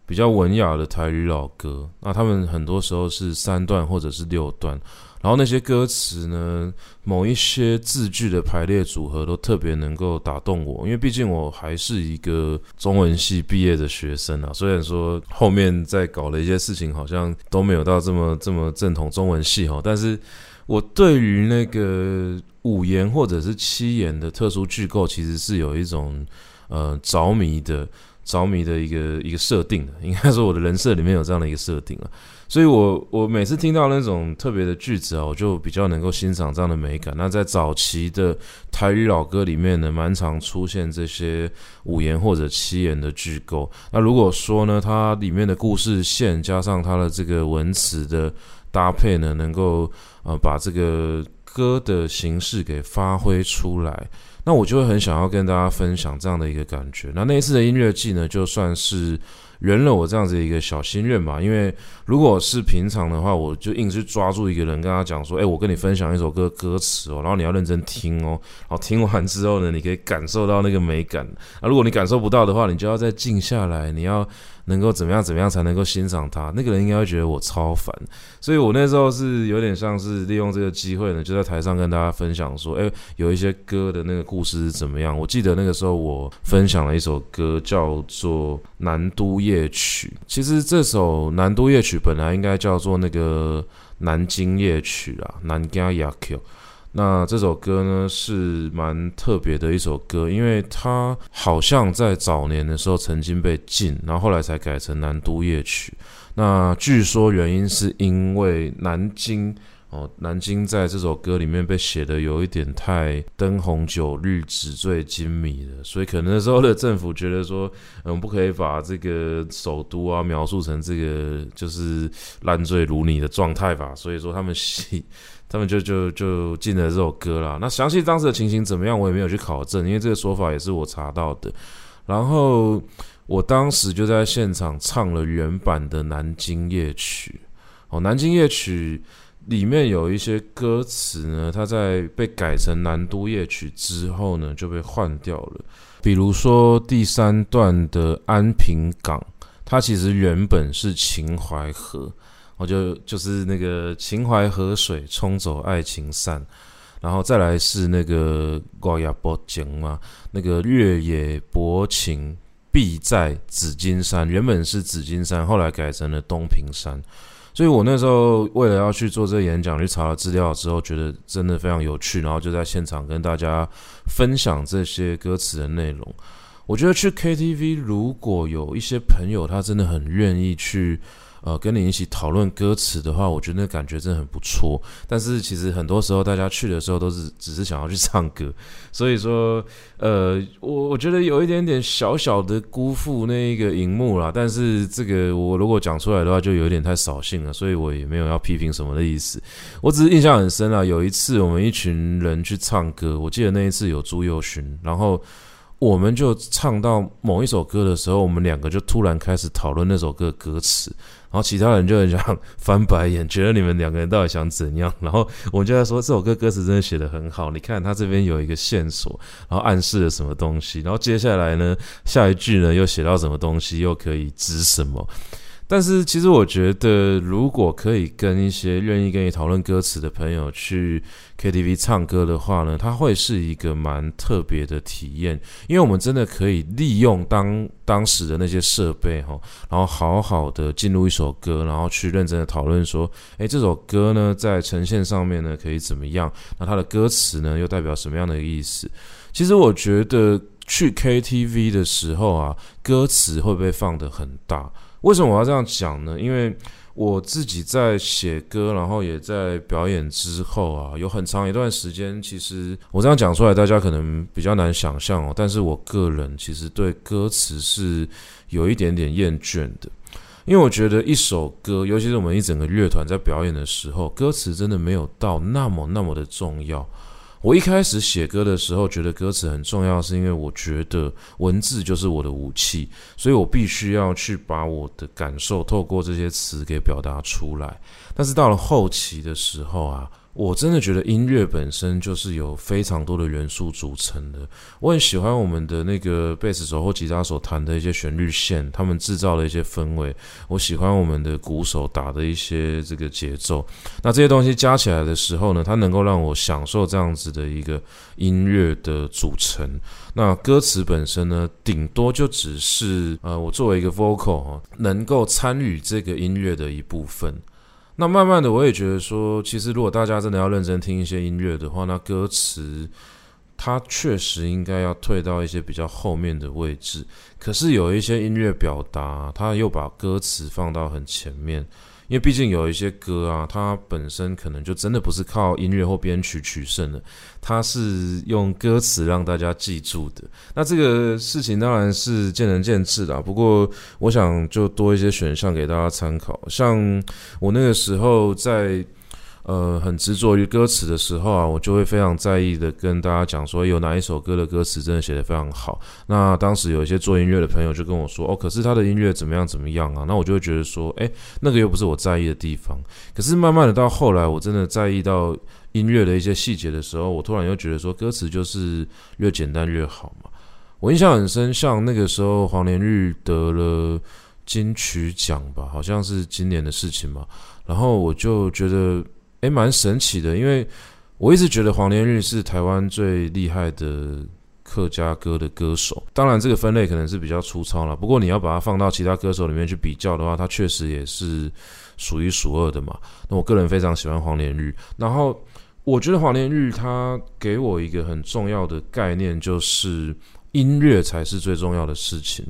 比较文雅的台语老歌，那他们很多时候是三段或者是六段。然后那些歌词呢，某一些字句的排列组合都特别能够打动我，因为毕竟我还是一个中文系毕业的学生啊。虽然说后面在搞了一些事情好像都没有到这么这么正统中文系哈，但是我对于那个五言或者是七言的特殊句构，其实是有一种呃着迷的着迷的一个一个设定的，应该说我的人设里面有这样的一个设定啊。所以我我每次听到那种特别的句子啊，我就比较能够欣赏这样的美感。那在早期的台语老歌里面呢，蛮常出现这些五言或者七言的句构。那如果说呢，它里面的故事线加上它的这个文词的搭配呢，能够呃把这个歌的形式给发挥出来，那我就会很想要跟大家分享这样的一个感觉。那那一次的音乐季呢，就算是。圆了我这样子一个小心愿吧，因为如果是平常的话，我就硬是抓住一个人跟他讲说，诶，我跟你分享一首歌歌词哦，然后你要认真听哦，然后听完之后呢，你可以感受到那个美感。那，如果你感受不到的话，你就要再静下来，你要。能够怎么样？怎么样才能够欣赏他？那个人应该会觉得我超烦，所以我那时候是有点像是利用这个机会呢，就在台上跟大家分享说，诶，有一些歌的那个故事是怎么样？我记得那个时候我分享了一首歌叫做《南都夜曲》，其实这首《南都夜曲》本来应该叫做那个《南京夜曲》啊，《南京夜曲》。那这首歌呢，是蛮特别的一首歌，因为它好像在早年的时候曾经被禁，然后后来才改成《南都夜曲》。那据说原因是因为南京哦，南京在这首歌里面被写的有一点太灯红酒绿、纸醉金迷了，所以可能那时候的政府觉得说，嗯，不可以把这个首都啊描述成这个就是烂醉如泥的状态吧，所以说他们写。他们就就就进了这首歌啦。那详细当时的情形怎么样，我也没有去考证，因为这个说法也是我查到的。然后我当时就在现场唱了原版的《南京夜曲》。哦，《南京夜曲》里面有一些歌词呢，它在被改成《南都夜曲》之后呢，就被换掉了。比如说第三段的安平港，它其实原本是秦淮河。我就就是那个秦淮河水冲走爱情散，然后再来是那个月夜薄情嘛，那个越野薄情必在紫金山，原本是紫金山，后来改成了东平山。所以我那时候为了要去做这个演讲，去查了资料之后，觉得真的非常有趣，然后就在现场跟大家分享这些歌词的内容。我觉得去 KTV，如果有一些朋友他真的很愿意去。呃，跟你一起讨论歌词的话，我觉得那感觉真的很不错。但是其实很多时候大家去的时候都是只是想要去唱歌，所以说，呃，我我觉得有一点点小小的辜负那一个荧幕啦。但是这个我如果讲出来的话，就有点太扫兴了，所以我也没有要批评什么的意思。我只是印象很深啊，有一次我们一群人去唱歌，我记得那一次有朱宥勋，然后。我们就唱到某一首歌的时候，我们两个就突然开始讨论那首歌的歌词，然后其他人就很想翻白眼，觉得你们两个人到底想怎样？然后我就在说这首歌歌词真的写得很好，你看他这边有一个线索，然后暗示了什么东西，然后接下来呢，下一句呢又写到什么东西，又可以指什么。但是其实我觉得，如果可以跟一些愿意跟你讨论歌词的朋友去 KTV 唱歌的话呢，它会是一个蛮特别的体验，因为我们真的可以利用当当时的那些设备哈，然后好好的进入一首歌，然后去认真的讨论说，诶，这首歌呢在呈现上面呢可以怎么样？那它的歌词呢又代表什么样的意思？其实我觉得去 KTV 的时候啊，歌词会不会放得很大？为什么我要这样讲呢？因为我自己在写歌，然后也在表演之后啊，有很长一段时间，其实我这样讲出来，大家可能比较难想象哦。但是我个人其实对歌词是有一点点厌倦的，因为我觉得一首歌，尤其是我们一整个乐团在表演的时候，歌词真的没有到那么那么的重要。我一开始写歌的时候，觉得歌词很重要，是因为我觉得文字就是我的武器，所以我必须要去把我的感受透过这些词给表达出来。但是到了后期的时候啊。我真的觉得音乐本身就是有非常多的元素组成的。我很喜欢我们的那个贝斯手或吉他手弹的一些旋律线，他们制造的一些氛围。我喜欢我们的鼓手打的一些这个节奏。那这些东西加起来的时候呢，它能够让我享受这样子的一个音乐的组成。那歌词本身呢，顶多就只是呃，我作为一个 vocal 能够参与这个音乐的一部分。那慢慢的，我也觉得说，其实如果大家真的要认真听一些音乐的话，那歌词它确实应该要退到一些比较后面的位置。可是有一些音乐表达，它又把歌词放到很前面。因为毕竟有一些歌啊，它本身可能就真的不是靠音乐或编曲取胜的，它是用歌词让大家记住的。那这个事情当然是见仁见智啦。不过我想就多一些选项给大家参考。像我那个时候在呃很执着于歌词的时候啊，我就会非常在意的跟大家讲说，有哪一首歌的歌词真的写得非常好。那当时有一些做音乐的朋友就跟我说，哦，可是他的音乐怎么样怎么样啊？那我就会觉得说，诶，那个又不是我在意的地方。可是慢慢的到后来，我真的在意到音乐的一些细节的时候，我突然又觉得说，歌词就是越简单越好嘛。我印象很深，像那个时候黄连玉得了金曲奖吧，好像是今年的事情嘛。然后我就觉得，诶，蛮神奇的，因为我一直觉得黄连玉是台湾最厉害的客家歌的歌手。当然，这个分类可能是比较粗糙了。不过，你要把它放到其他歌手里面去比较的话，他确实也是数一数二的嘛。那我个人非常喜欢黄连玉。然后，我觉得黄连玉他给我一个很重要的概念，就是音乐才是最重要的事情。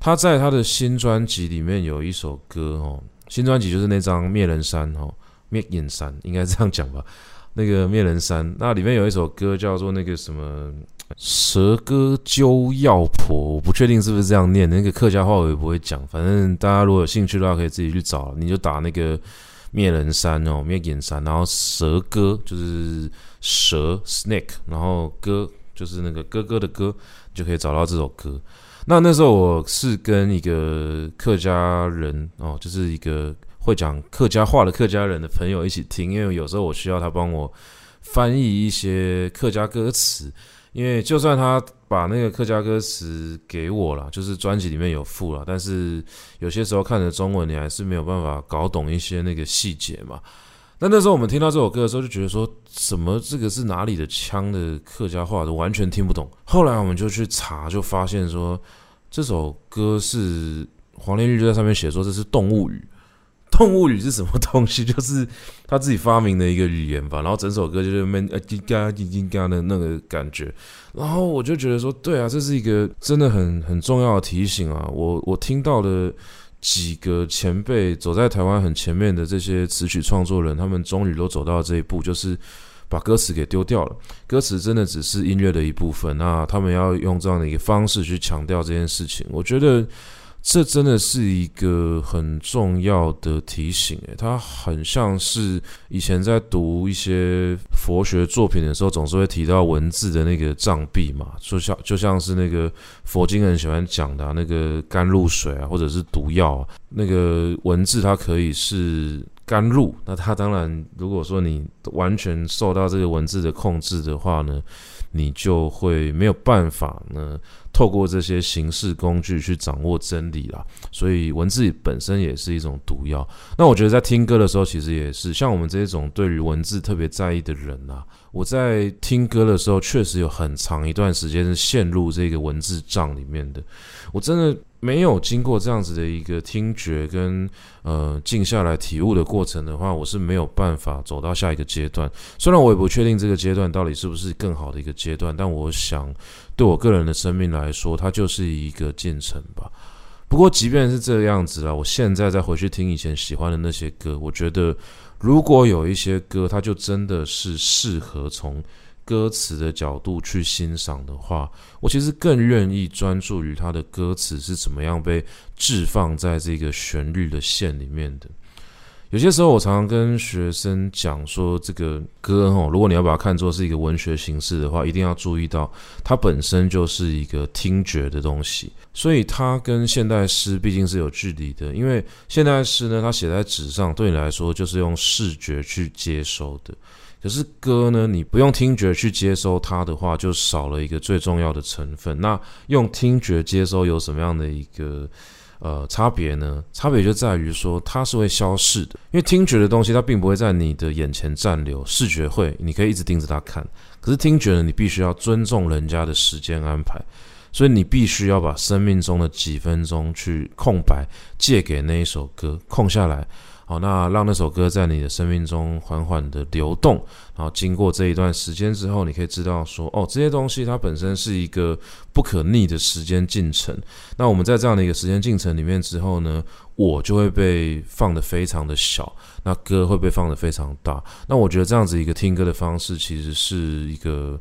他在他的新专辑里面有一首歌哦。新专辑就是那张《灭人山》哦，《灭影山》[LAUGHS] 应该这样讲吧？那个《灭人山》那里面有一首歌叫做那个什么“蛇歌鸠药婆”，我不确定是不是这样念，那个客家话我也不会讲。反正大家如果有兴趣的话，可以自己去找，你就打那个“灭人山”哦，“灭眼山”，然后“蛇歌”就是蛇 （snake），然后“歌”就是那个哥哥的歌，就可以找到这首歌。那那时候我是跟一个客家人哦，就是一个会讲客家话的客家人的朋友一起听，因为有时候我需要他帮我翻译一些客家歌词，因为就算他把那个客家歌词给我了，就是专辑里面有附了，但是有些时候看着中文，你还是没有办法搞懂一些那个细节嘛。那那时候我们听到这首歌的时候，就觉得说什么这个是哪里的腔的客家话完全听不懂。后来我们就去查，就发现说这首歌是黄连玉就在上面写说这是动物语。动物语是什么东西？就是他自己发明的一个语言吧。然后整首歌就是闷啊叽嘎叽叽嘎的那个感觉。然后我就觉得说，对啊，这是一个真的很很重要的提醒啊。我我听到的。几个前辈走在台湾很前面的这些词曲创作人，他们终于都走到这一步，就是把歌词给丢掉了。歌词真的只是音乐的一部分，那他们要用这样的一个方式去强调这件事情，我觉得。这真的是一个很重要的提醒，诶，它很像是以前在读一些佛学作品的时候，总是会提到文字的那个障壁嘛，就像就像是那个佛经很喜欢讲的、那个甘露水啊，或者是毒药啊，那个文字它可以是甘露，那它当然如果说你完全受到这个文字的控制的话呢，你就会没有办法呢。透过这些形式工具去掌握真理啦，所以文字本身也是一种毒药。那我觉得在听歌的时候，其实也是像我们这种对于文字特别在意的人啊，我在听歌的时候，确实有很长一段时间是陷入这个文字障里面的。我真的。没有经过这样子的一个听觉跟呃静下来体悟的过程的话，我是没有办法走到下一个阶段。虽然我也不确定这个阶段到底是不是更好的一个阶段，但我想对我个人的生命来说，它就是一个进程吧。不过即便是这样子啊，我现在再回去听以前喜欢的那些歌，我觉得如果有一些歌，它就真的是适合从。歌词的角度去欣赏的话，我其实更愿意专注于它的歌词是怎么样被置放在这个旋律的线里面的。有些时候，我常常跟学生讲说，这个歌哦，如果你要把它看作是一个文学形式的话，一定要注意到它本身就是一个听觉的东西，所以它跟现代诗毕竟是有距离的。因为现代诗呢，它写在纸上，对你来说就是用视觉去接收的。可是歌呢，你不用听觉去接收它的话，就少了一个最重要的成分。那用听觉接收有什么样的一个呃差别呢？差别就在于说它是会消逝的，因为听觉的东西它并不会在你的眼前暂留，视觉会，你可以一直盯着它看。可是听觉呢，你必须要尊重人家的时间安排，所以你必须要把生命中的几分钟去空白借给那一首歌，空下来。好，那让那首歌在你的生命中缓缓的流动，然后经过这一段时间之后，你可以知道说，哦，这些东西它本身是一个不可逆的时间进程。那我们在这样的一个时间进程里面之后呢，我就会被放得非常的小，那歌会被放得非常大。那我觉得这样子一个听歌的方式，其实是一个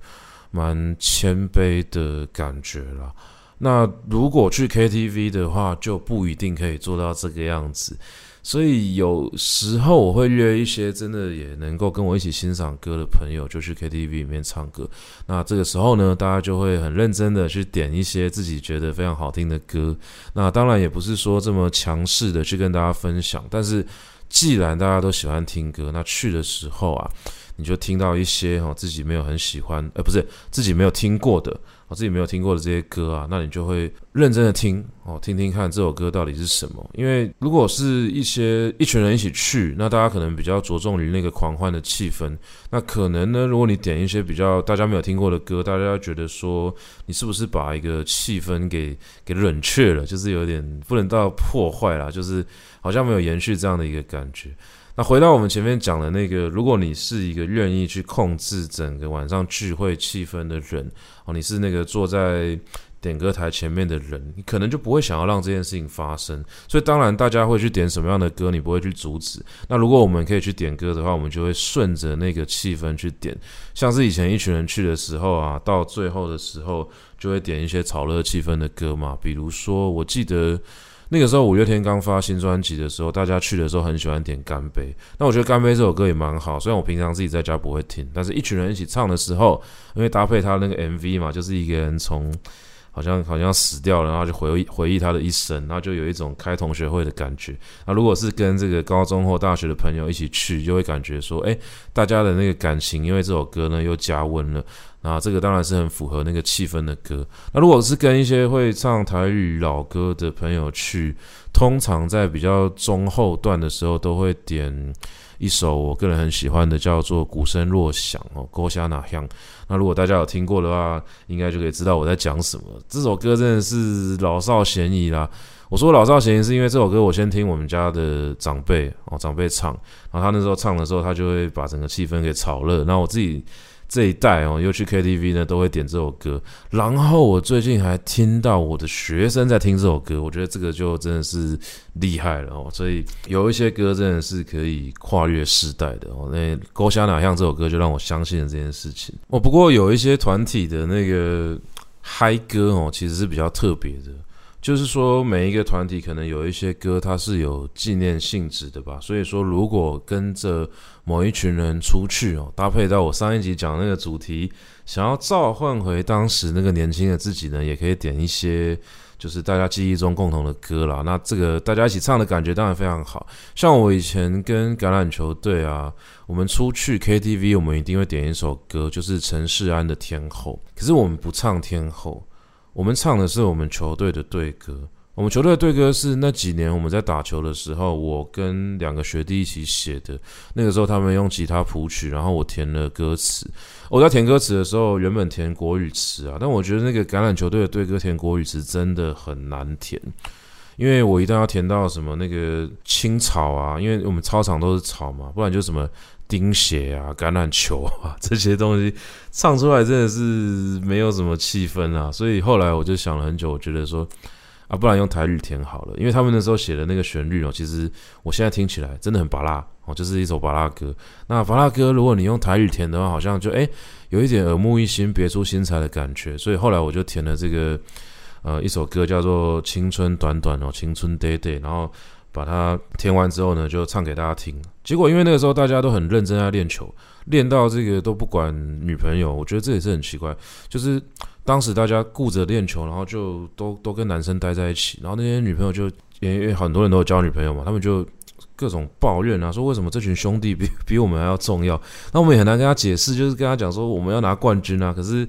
蛮谦卑的感觉啦。那如果去 KTV 的话，就不一定可以做到这个样子。所以有时候我会约一些真的也能够跟我一起欣赏歌的朋友，就去 KTV 里面唱歌。那这个时候呢，大家就会很认真的去点一些自己觉得非常好听的歌。那当然也不是说这么强势的去跟大家分享，但是既然大家都喜欢听歌，那去的时候啊，你就听到一些哈自己没有很喜欢，呃，不是自己没有听过的。我自己没有听过的这些歌啊，那你就会认真的听哦，听听看这首歌到底是什么。因为如果是一些一群人一起去，那大家可能比较着重于那个狂欢的气氛。那可能呢，如果你点一些比较大家没有听过的歌，大家觉得说你是不是把一个气氛给给冷却了，就是有点不能到破坏啦，就是好像没有延续这样的一个感觉。那回到我们前面讲的那个，如果你是一个愿意去控制整个晚上聚会气氛的人，哦，你是那个坐在点歌台前面的人，你可能就不会想要让这件事情发生。所以当然大家会去点什么样的歌，你不会去阻止。那如果我们可以去点歌的话，我们就会顺着那个气氛去点。像是以前一群人去的时候啊，到最后的时候就会点一些炒热气氛的歌嘛，比如说我记得。那个时候五月天刚发新专辑的时候，大家去的时候很喜欢点《干杯》。那我觉得《干杯》这首歌也蛮好，虽然我平常自己在家不会听，但是一群人一起唱的时候，因为搭配他那个 MV 嘛，就是一个人从好像好像死掉了，然后就回忆回忆他的一生，然后就有一种开同学会的感觉。那如果是跟这个高中或大学的朋友一起去，就会感觉说，哎，大家的那个感情，因为这首歌呢又加温了。啊，这个当然是很符合那个气氛的歌。那如果是跟一些会唱台语老歌的朋友去，通常在比较中后段的时候，都会点一首我个人很喜欢的，叫做《鼓声若响》哦，歌声若响。那如果大家有听过的话，应该就可以知道我在讲什么。这首歌真的是老少咸宜啦。我说老少咸宜，是因为这首歌我先听我们家的长辈哦，长辈唱，然后他那时候唱的时候，他就会把整个气氛给炒热。那我自己。这一代哦，又去 KTV 呢，都会点这首歌。然后我最近还听到我的学生在听这首歌，我觉得这个就真的是厉害了哦。所以有一些歌真的是可以跨越世代的哦。那《勾虾哪像》这首歌就让我相信了这件事情哦。不过有一些团体的那个嗨歌哦，其实是比较特别的。就是说，每一个团体可能有一些歌，它是有纪念性质的吧。所以说，如果跟着某一群人出去哦，搭配到我上一集讲那个主题，想要召唤回当时那个年轻的自己呢，也可以点一些就是大家记忆中共同的歌啦。那这个大家一起唱的感觉当然非常好。像我以前跟橄榄球队啊，我们出去 KTV，我们一定会点一首歌，就是陈势安的《天后》。可是我们不唱《天后》。我们唱的是我们球队的队歌。我们球队的队歌是那几年我们在打球的时候，我跟两个学弟一起写的。那个时候他们用吉他谱曲，然后我填了歌词。我在填歌词的时候，原本填国语词啊，但我觉得那个橄榄球队的队歌填国语词真的很难填，因为我一定要填到什么那个青草啊，因为我们操场都是草嘛，不然就什么。钉鞋啊，橄榄球啊，这些东西唱出来真的是没有什么气氛啊，所以后来我就想了很久，我觉得说啊，不然用台语填好了，因为他们那时候写的那个旋律哦，其实我现在听起来真的很巴拉哦，就是一首巴拉歌。那巴拉歌如果你用台语填的话，好像就诶有一点耳目一新、别出心裁的感觉，所以后来我就填了这个呃一首歌叫做《青春短短哦，青春 day day》，然后。把它填完之后呢，就唱给大家听。结果因为那个时候大家都很认真在练球，练到这个都不管女朋友。我觉得这也是很奇怪，就是当时大家顾着练球，然后就都都跟男生待在一起，然后那些女朋友就因为很多人都有交女朋友嘛，他们就各种抱怨啊，说为什么这群兄弟 [LAUGHS] 比比我们还要重要？那我们也很难跟他解释，就是跟他讲说我们要拿冠军啊，可是。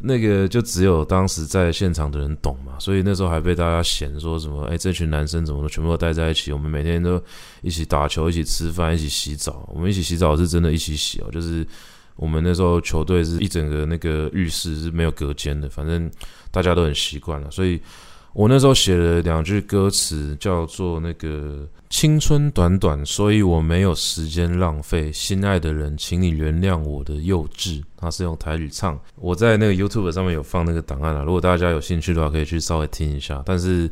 那个就只有当时在现场的人懂嘛，所以那时候还被大家嫌说什么，哎，这群男生怎么都全部都待在一起？我们每天都一起打球，一起吃饭，一起洗澡。我们一起洗澡是真的一起洗哦，就是我们那时候球队是一整个那个浴室是没有隔间的，反正大家都很习惯了，所以。我那时候写了两句歌词，叫做那个青春短短，所以我没有时间浪费。心爱的人，请你原谅我的幼稚。他是用台语唱，我在那个 YouTube 上面有放那个档案啊，如果大家有兴趣的话，可以去稍微听一下。但是，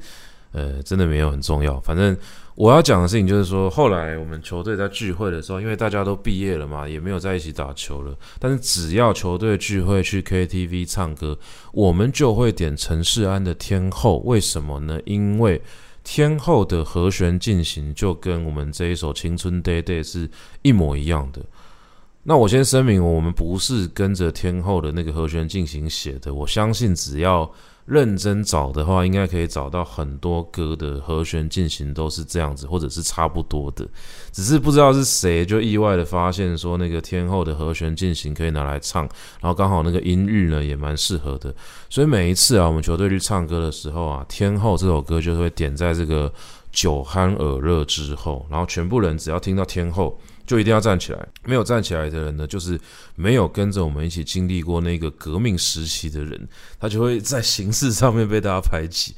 呃，真的没有很重要，反正。我要讲的事情就是说，后来我们球队在聚会的时候，因为大家都毕业了嘛，也没有在一起打球了。但是只要球队聚会去 KTV 唱歌，我们就会点陈势安的《天后》。为什么呢？因为天后的和弦进行就跟我们这一首《青春 Day Day》是一模一样的。那我先声明，我们不是跟着天后的那个和弦进行写的。我相信只要认真找的话，应该可以找到很多歌的和弦进行都是这样子，或者是差不多的。只是不知道是谁就意外的发现说，那个天后的和弦进行可以拿来唱，然后刚好那个音域呢也蛮适合的。所以每一次啊，我们球队去唱歌的时候啊，天后这首歌就会点在这个酒酣耳热之后，然后全部人只要听到天后。就一定要站起来，没有站起来的人呢，就是没有跟着我们一起经历过那个革命时期的人，他就会在形式上面被大家排挤。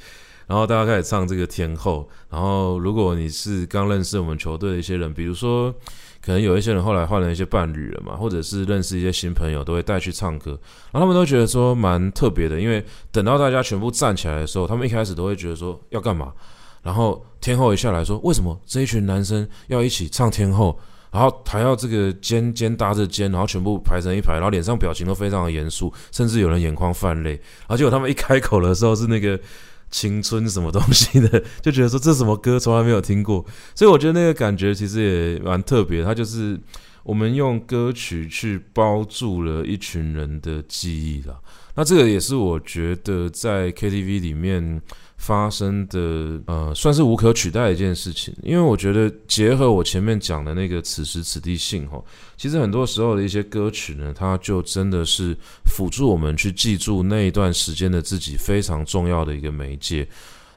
然后大家开始唱这个天后，然后如果你是刚认识我们球队的一些人，比如说可能有一些人后来换了一些伴侣了嘛，或者是认识一些新朋友，都会带去唱歌，然后他们都觉得说蛮特别的，因为等到大家全部站起来的时候，他们一开始都会觉得说要干嘛，然后天后一下来说，为什么这一群男生要一起唱天后？然后还要这个肩肩搭着肩，然后全部排成一排，然后脸上表情都非常的严肃，甚至有人眼眶泛泪。然后结果他们一开口的时候是那个青春什么东西的，[LAUGHS] 就觉得说这什么歌从来没有听过。所以我觉得那个感觉其实也蛮特别。它就是我们用歌曲去包住了一群人的记忆了。那这个也是我觉得在 KTV 里面。发生的呃，算是无可取代的一件事情，因为我觉得结合我前面讲的那个此时此地性哈，其实很多时候的一些歌曲呢，它就真的是辅助我们去记住那一段时间的自己非常重要的一个媒介。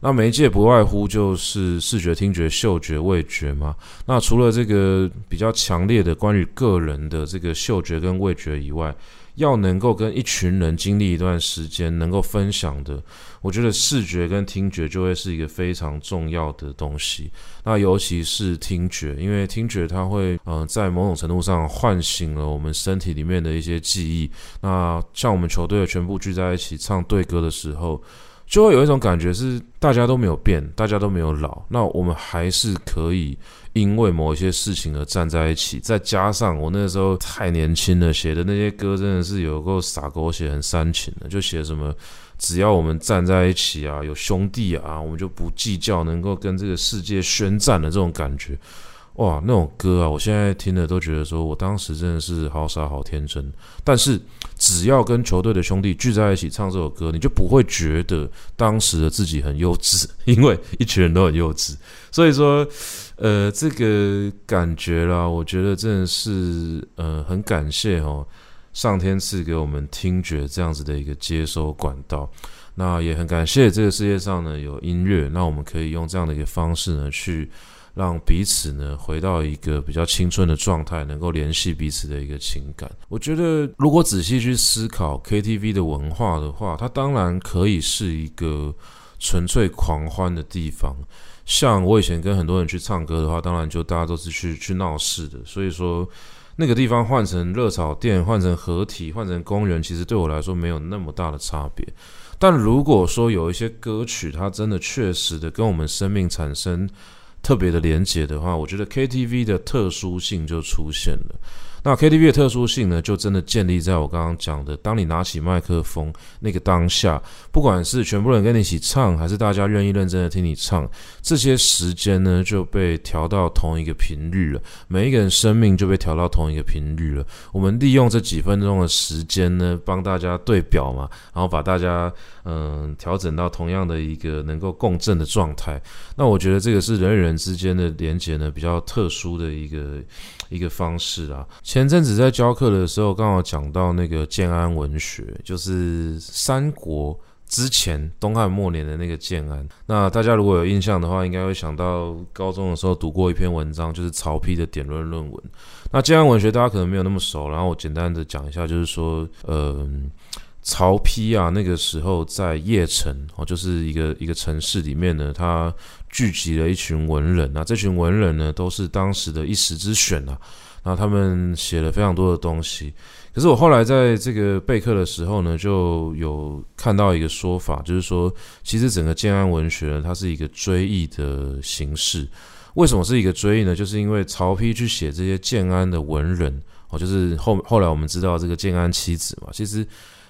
那媒介不外乎就是视觉、听觉、嗅觉、味觉嘛。那除了这个比较强烈的关于个人的这个嗅觉跟味觉以外，要能够跟一群人经历一段时间，能够分享的，我觉得视觉跟听觉就会是一个非常重要的东西。那尤其是听觉，因为听觉它会，呃，在某种程度上唤醒了我们身体里面的一些记忆。那像我们球队的全部聚在一起唱队歌的时候，就会有一种感觉是大家都没有变，大家都没有老，那我们还是可以。因为某一些事情而站在一起，再加上我那时候太年轻了，写的那些歌真的是有够洒狗血、很煽情的，就写什么只要我们站在一起啊，有兄弟啊，我们就不计较，能够跟这个世界宣战的这种感觉。哇，那种歌啊，我现在听了都觉得说，我当时真的是好傻好天真。但是，只要跟球队的兄弟聚在一起唱这首歌，你就不会觉得当时的自己很幼稚，因为一群人都很幼稚。[LAUGHS] 所以说，呃，这个感觉啦，我觉得真的是，呃，很感谢哦，上天赐给我们听觉这样子的一个接收管道。那也很感谢这个世界上呢有音乐，那我们可以用这样的一个方式呢去。让彼此呢回到一个比较青春的状态，能够联系彼此的一个情感。我觉得，如果仔细去思考 KTV 的文化的话，它当然可以是一个纯粹狂欢的地方。像我以前跟很多人去唱歌的话，当然就大家都是去去闹事的。所以说，那个地方换成热炒店、换成合体、换成公园，其实对我来说没有那么大的差别。但如果说有一些歌曲，它真的确实的跟我们生命产生特别的连接的话，我觉得 KTV 的特殊性就出现了。那 KTV 的特殊性呢，就真的建立在我刚刚讲的，当你拿起麦克风那个当下，不管是全部人跟你一起唱，还是大家愿意认真的听你唱，这些时间呢就被调到同一个频率了，每一个人生命就被调到同一个频率了。我们利用这几分钟的时间呢，帮大家对表嘛，然后把大家嗯调整到同样的一个能够共振的状态。那我觉得这个是人与人之间的连接呢，比较特殊的一个一个方式啊。前阵子在教课的时候，刚好讲到那个建安文学，就是三国之前东汉末年的那个建安。那大家如果有印象的话，应该会想到高中的时候读过一篇文章，就是曹丕的典论论文。那建安文学大家可能没有那么熟，然后我简单的讲一下，就是说，呃，曹丕啊，那个时候在邺城哦，就是一个一个城市里面呢，他聚集了一群文人。那这群文人呢，都是当时的一时之选啊。那他们写了非常多的东西，可是我后来在这个备课的时候呢，就有看到一个说法，就是说，其实整个建安文学呢，它是一个追忆的形式。为什么是一个追忆呢？就是因为曹丕去写这些建安的文人，哦，就是后后来我们知道这个建安七子嘛，其实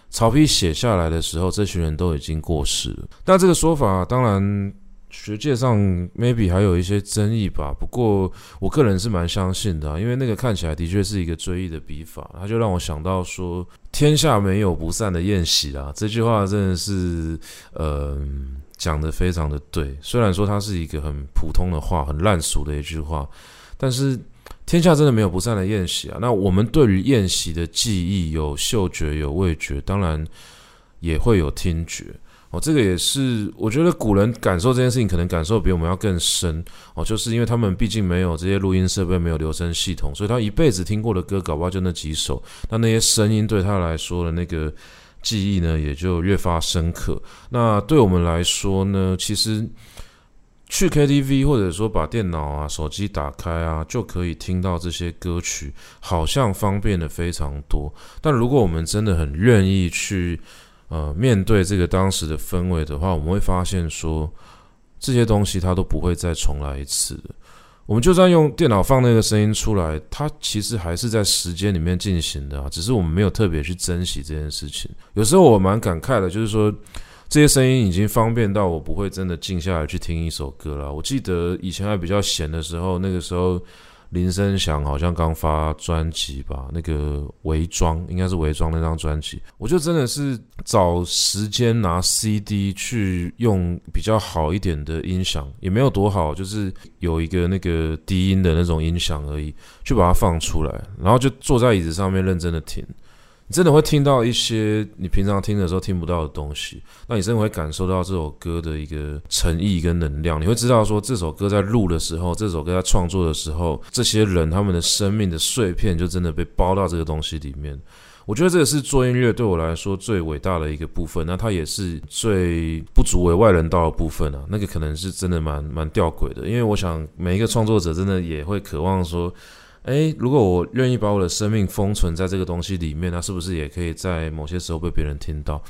曹丕写下来的时候，这群人都已经过世了。那这个说法当然。学界上 maybe 还有一些争议吧，不过我个人是蛮相信的啊，因为那个看起来的确是一个追忆的笔法，它就让我想到说“天下没有不散的宴席”啦，这句话真的是呃讲得非常的对。虽然说它是一个很普通的话，很烂俗的一句话，但是天下真的没有不散的宴席啊。那我们对于宴席的记忆有嗅觉，有味觉，当然也会有听觉。哦，这个也是，我觉得古人感受这件事情，可能感受比我们要更深哦，就是因为他们毕竟没有这些录音设备，没有留声系统，所以他一辈子听过的歌，搞不好就那几首，那那些声音对他来说的那个记忆呢，也就越发深刻。那对我们来说呢，其实去 KTV 或者说把电脑啊、手机打开啊，就可以听到这些歌曲，好像方便的非常多。但如果我们真的很愿意去，呃，面对这个当时的氛围的话，我们会发现说，这些东西它都不会再重来一次。我们就算用电脑放那个声音出来，它其实还是在时间里面进行的啊，只是我们没有特别去珍惜这件事情。有时候我蛮感慨的，就是说这些声音已经方便到我不会真的静下来去听一首歌了。我记得以前还比较闲的时候，那个时候。林声祥好像刚发专辑吧，那个《伪装》应该是《伪装》那张专辑，我就真的是找时间拿 CD 去用比较好一点的音响，也没有多好，就是有一个那个低音的那种音响而已，去把它放出来，然后就坐在椅子上面认真的听。你真的会听到一些你平常听的时候听不到的东西，那你真的会感受到这首歌的一个诚意跟能量。你会知道说，这首歌在录的时候，这首歌在创作的时候，这些人他们的生命的碎片就真的被包到这个东西里面。我觉得这个是做音乐对我来说最伟大的一个部分，那它也是最不足为外人道的部分啊。那个可能是真的蛮蛮吊诡的，因为我想每一个创作者真的也会渴望说。诶，如果我愿意把我的生命封存在这个东西里面，那是不是也可以在某些时候被别人听到？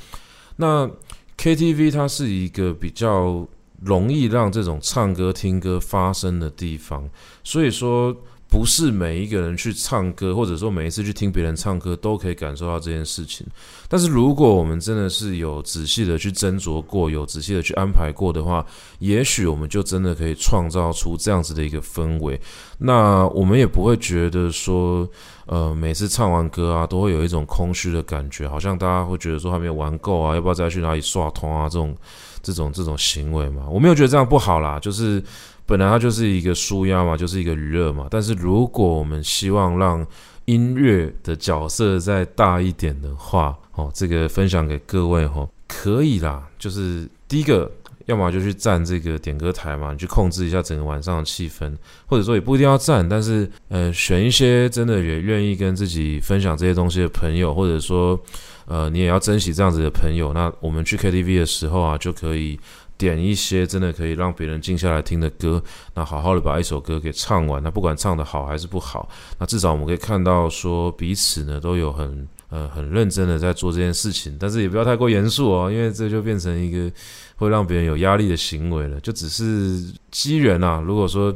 那 KTV 它是一个比较容易让这种唱歌、听歌发生的地方，所以说。不是每一个人去唱歌，或者说每一次去听别人唱歌，都可以感受到这件事情。但是如果我们真的是有仔细的去斟酌过，有仔细的去安排过的话，也许我们就真的可以创造出这样子的一个氛围。那我们也不会觉得说，呃，每次唱完歌啊，都会有一种空虚的感觉，好像大家会觉得说还没有玩够啊，要不要再去哪里刷通啊？这种、这种、这种行为嘛，我没有觉得这样不好啦，就是。本来它就是一个舒压嘛，就是一个娱乐嘛。但是如果我们希望让音乐的角色再大一点的话，哦，这个分享给各位哦，可以啦。就是第一个，要么就去站这个点歌台嘛，你去控制一下整个晚上的气氛，或者说也不一定要站，但是呃，选一些真的也愿意跟自己分享这些东西的朋友，或者说呃，你也要珍惜这样子的朋友。那我们去 KTV 的时候啊，就可以。点一些真的可以让别人静下来听的歌，那好好的把一首歌给唱完。那不管唱得好还是不好，那至少我们可以看到说彼此呢都有很呃很认真的在做这件事情，但是也不要太过严肃哦，因为这就变成一个会让别人有压力的行为了。就只是机缘啊，如果说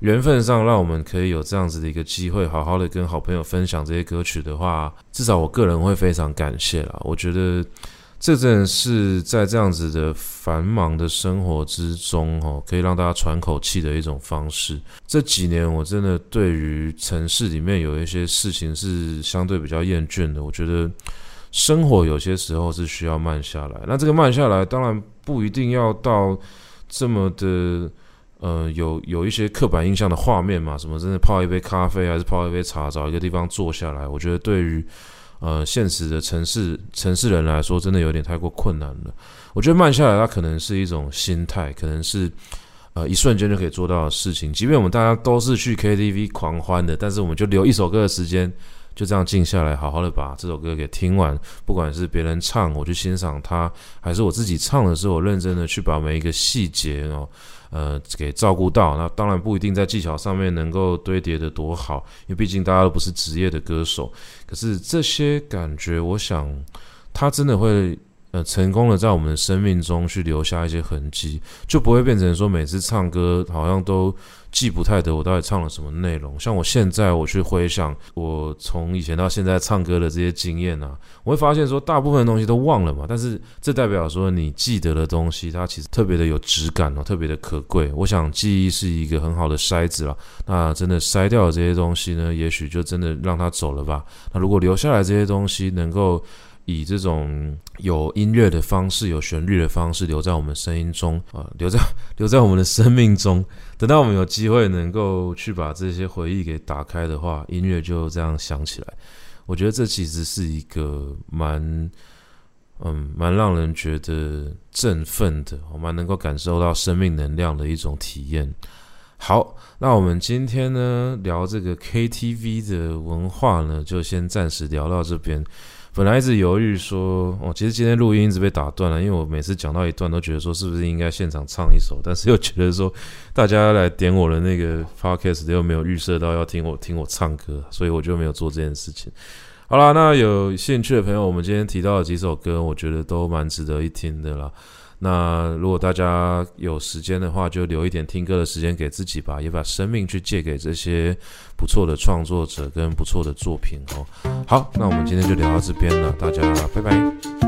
缘分上让我们可以有这样子的一个机会，好好的跟好朋友分享这些歌曲的话，至少我个人会非常感谢啦。我觉得。这真的是在这样子的繁忙的生活之中，哦，可以让大家喘口气的一种方式。这几年，我真的对于城市里面有一些事情是相对比较厌倦的。我觉得生活有些时候是需要慢下来。那这个慢下来，当然不一定要到这么的，呃，有有一些刻板印象的画面嘛。什么真的泡一杯咖啡，还是泡一杯茶，找一个地方坐下来。我觉得对于呃，现实的城市城市人来说，真的有点太过困难了。我觉得慢下来，它可能是一种心态，可能是呃一瞬间就可以做到的事情。即便我们大家都是去 KTV 狂欢的，但是我们就留一首歌的时间，就这样静下来，好好的把这首歌给听完。不管是别人唱，我去欣赏它，还是我自己唱的时候，我认真的去把每一个细节哦。呃，给照顾到，那当然不一定在技巧上面能够堆叠的多好，因为毕竟大家都不是职业的歌手。可是这些感觉，我想，他真的会呃成功的在我们的生命中去留下一些痕迹，就不会变成说每次唱歌好像都记不太得我到底唱了什么内容。像我现在我去回想我从以前到现在唱歌的这些经验啊，我会发现说大部分东西都忘了嘛，但是这代表说你记得的东西它其实特别的有质感哦，特别的可贵。我想记忆是一个很好的筛子了，那真的筛掉了这些东西呢，也许就真的让它走了吧。那如果留下来这些东西能够。以这种有音乐的方式、有旋律的方式留在我们声音中啊，[LAUGHS] 留在 [LAUGHS] 留在我们的生命中。等到我们有机会能够去把这些回忆给打开的话，音乐就这样响起来。我觉得这其实是一个蛮嗯蛮让人觉得振奋的，我蛮能够感受到生命能量的一种体验。好，那我们今天呢聊这个 KTV 的文化呢，就先暂时聊到这边。本来一直犹豫说，哦，其实今天录音一直被打断了，因为我每次讲到一段都觉得说，是不是应该现场唱一首，但是又觉得说，大家来点我的那个 [LAUGHS] podcast 又没有预设到要听我听我唱歌，所以我就没有做这件事情。好啦，那有兴趣的朋友，我们今天提到的几首歌，我觉得都蛮值得一听的啦。那如果大家有时间的话，就留一点听歌的时间给自己吧，也把生命去借给这些不错的创作者跟不错的作品哦。好，那我们今天就聊到这边了，大家拜拜。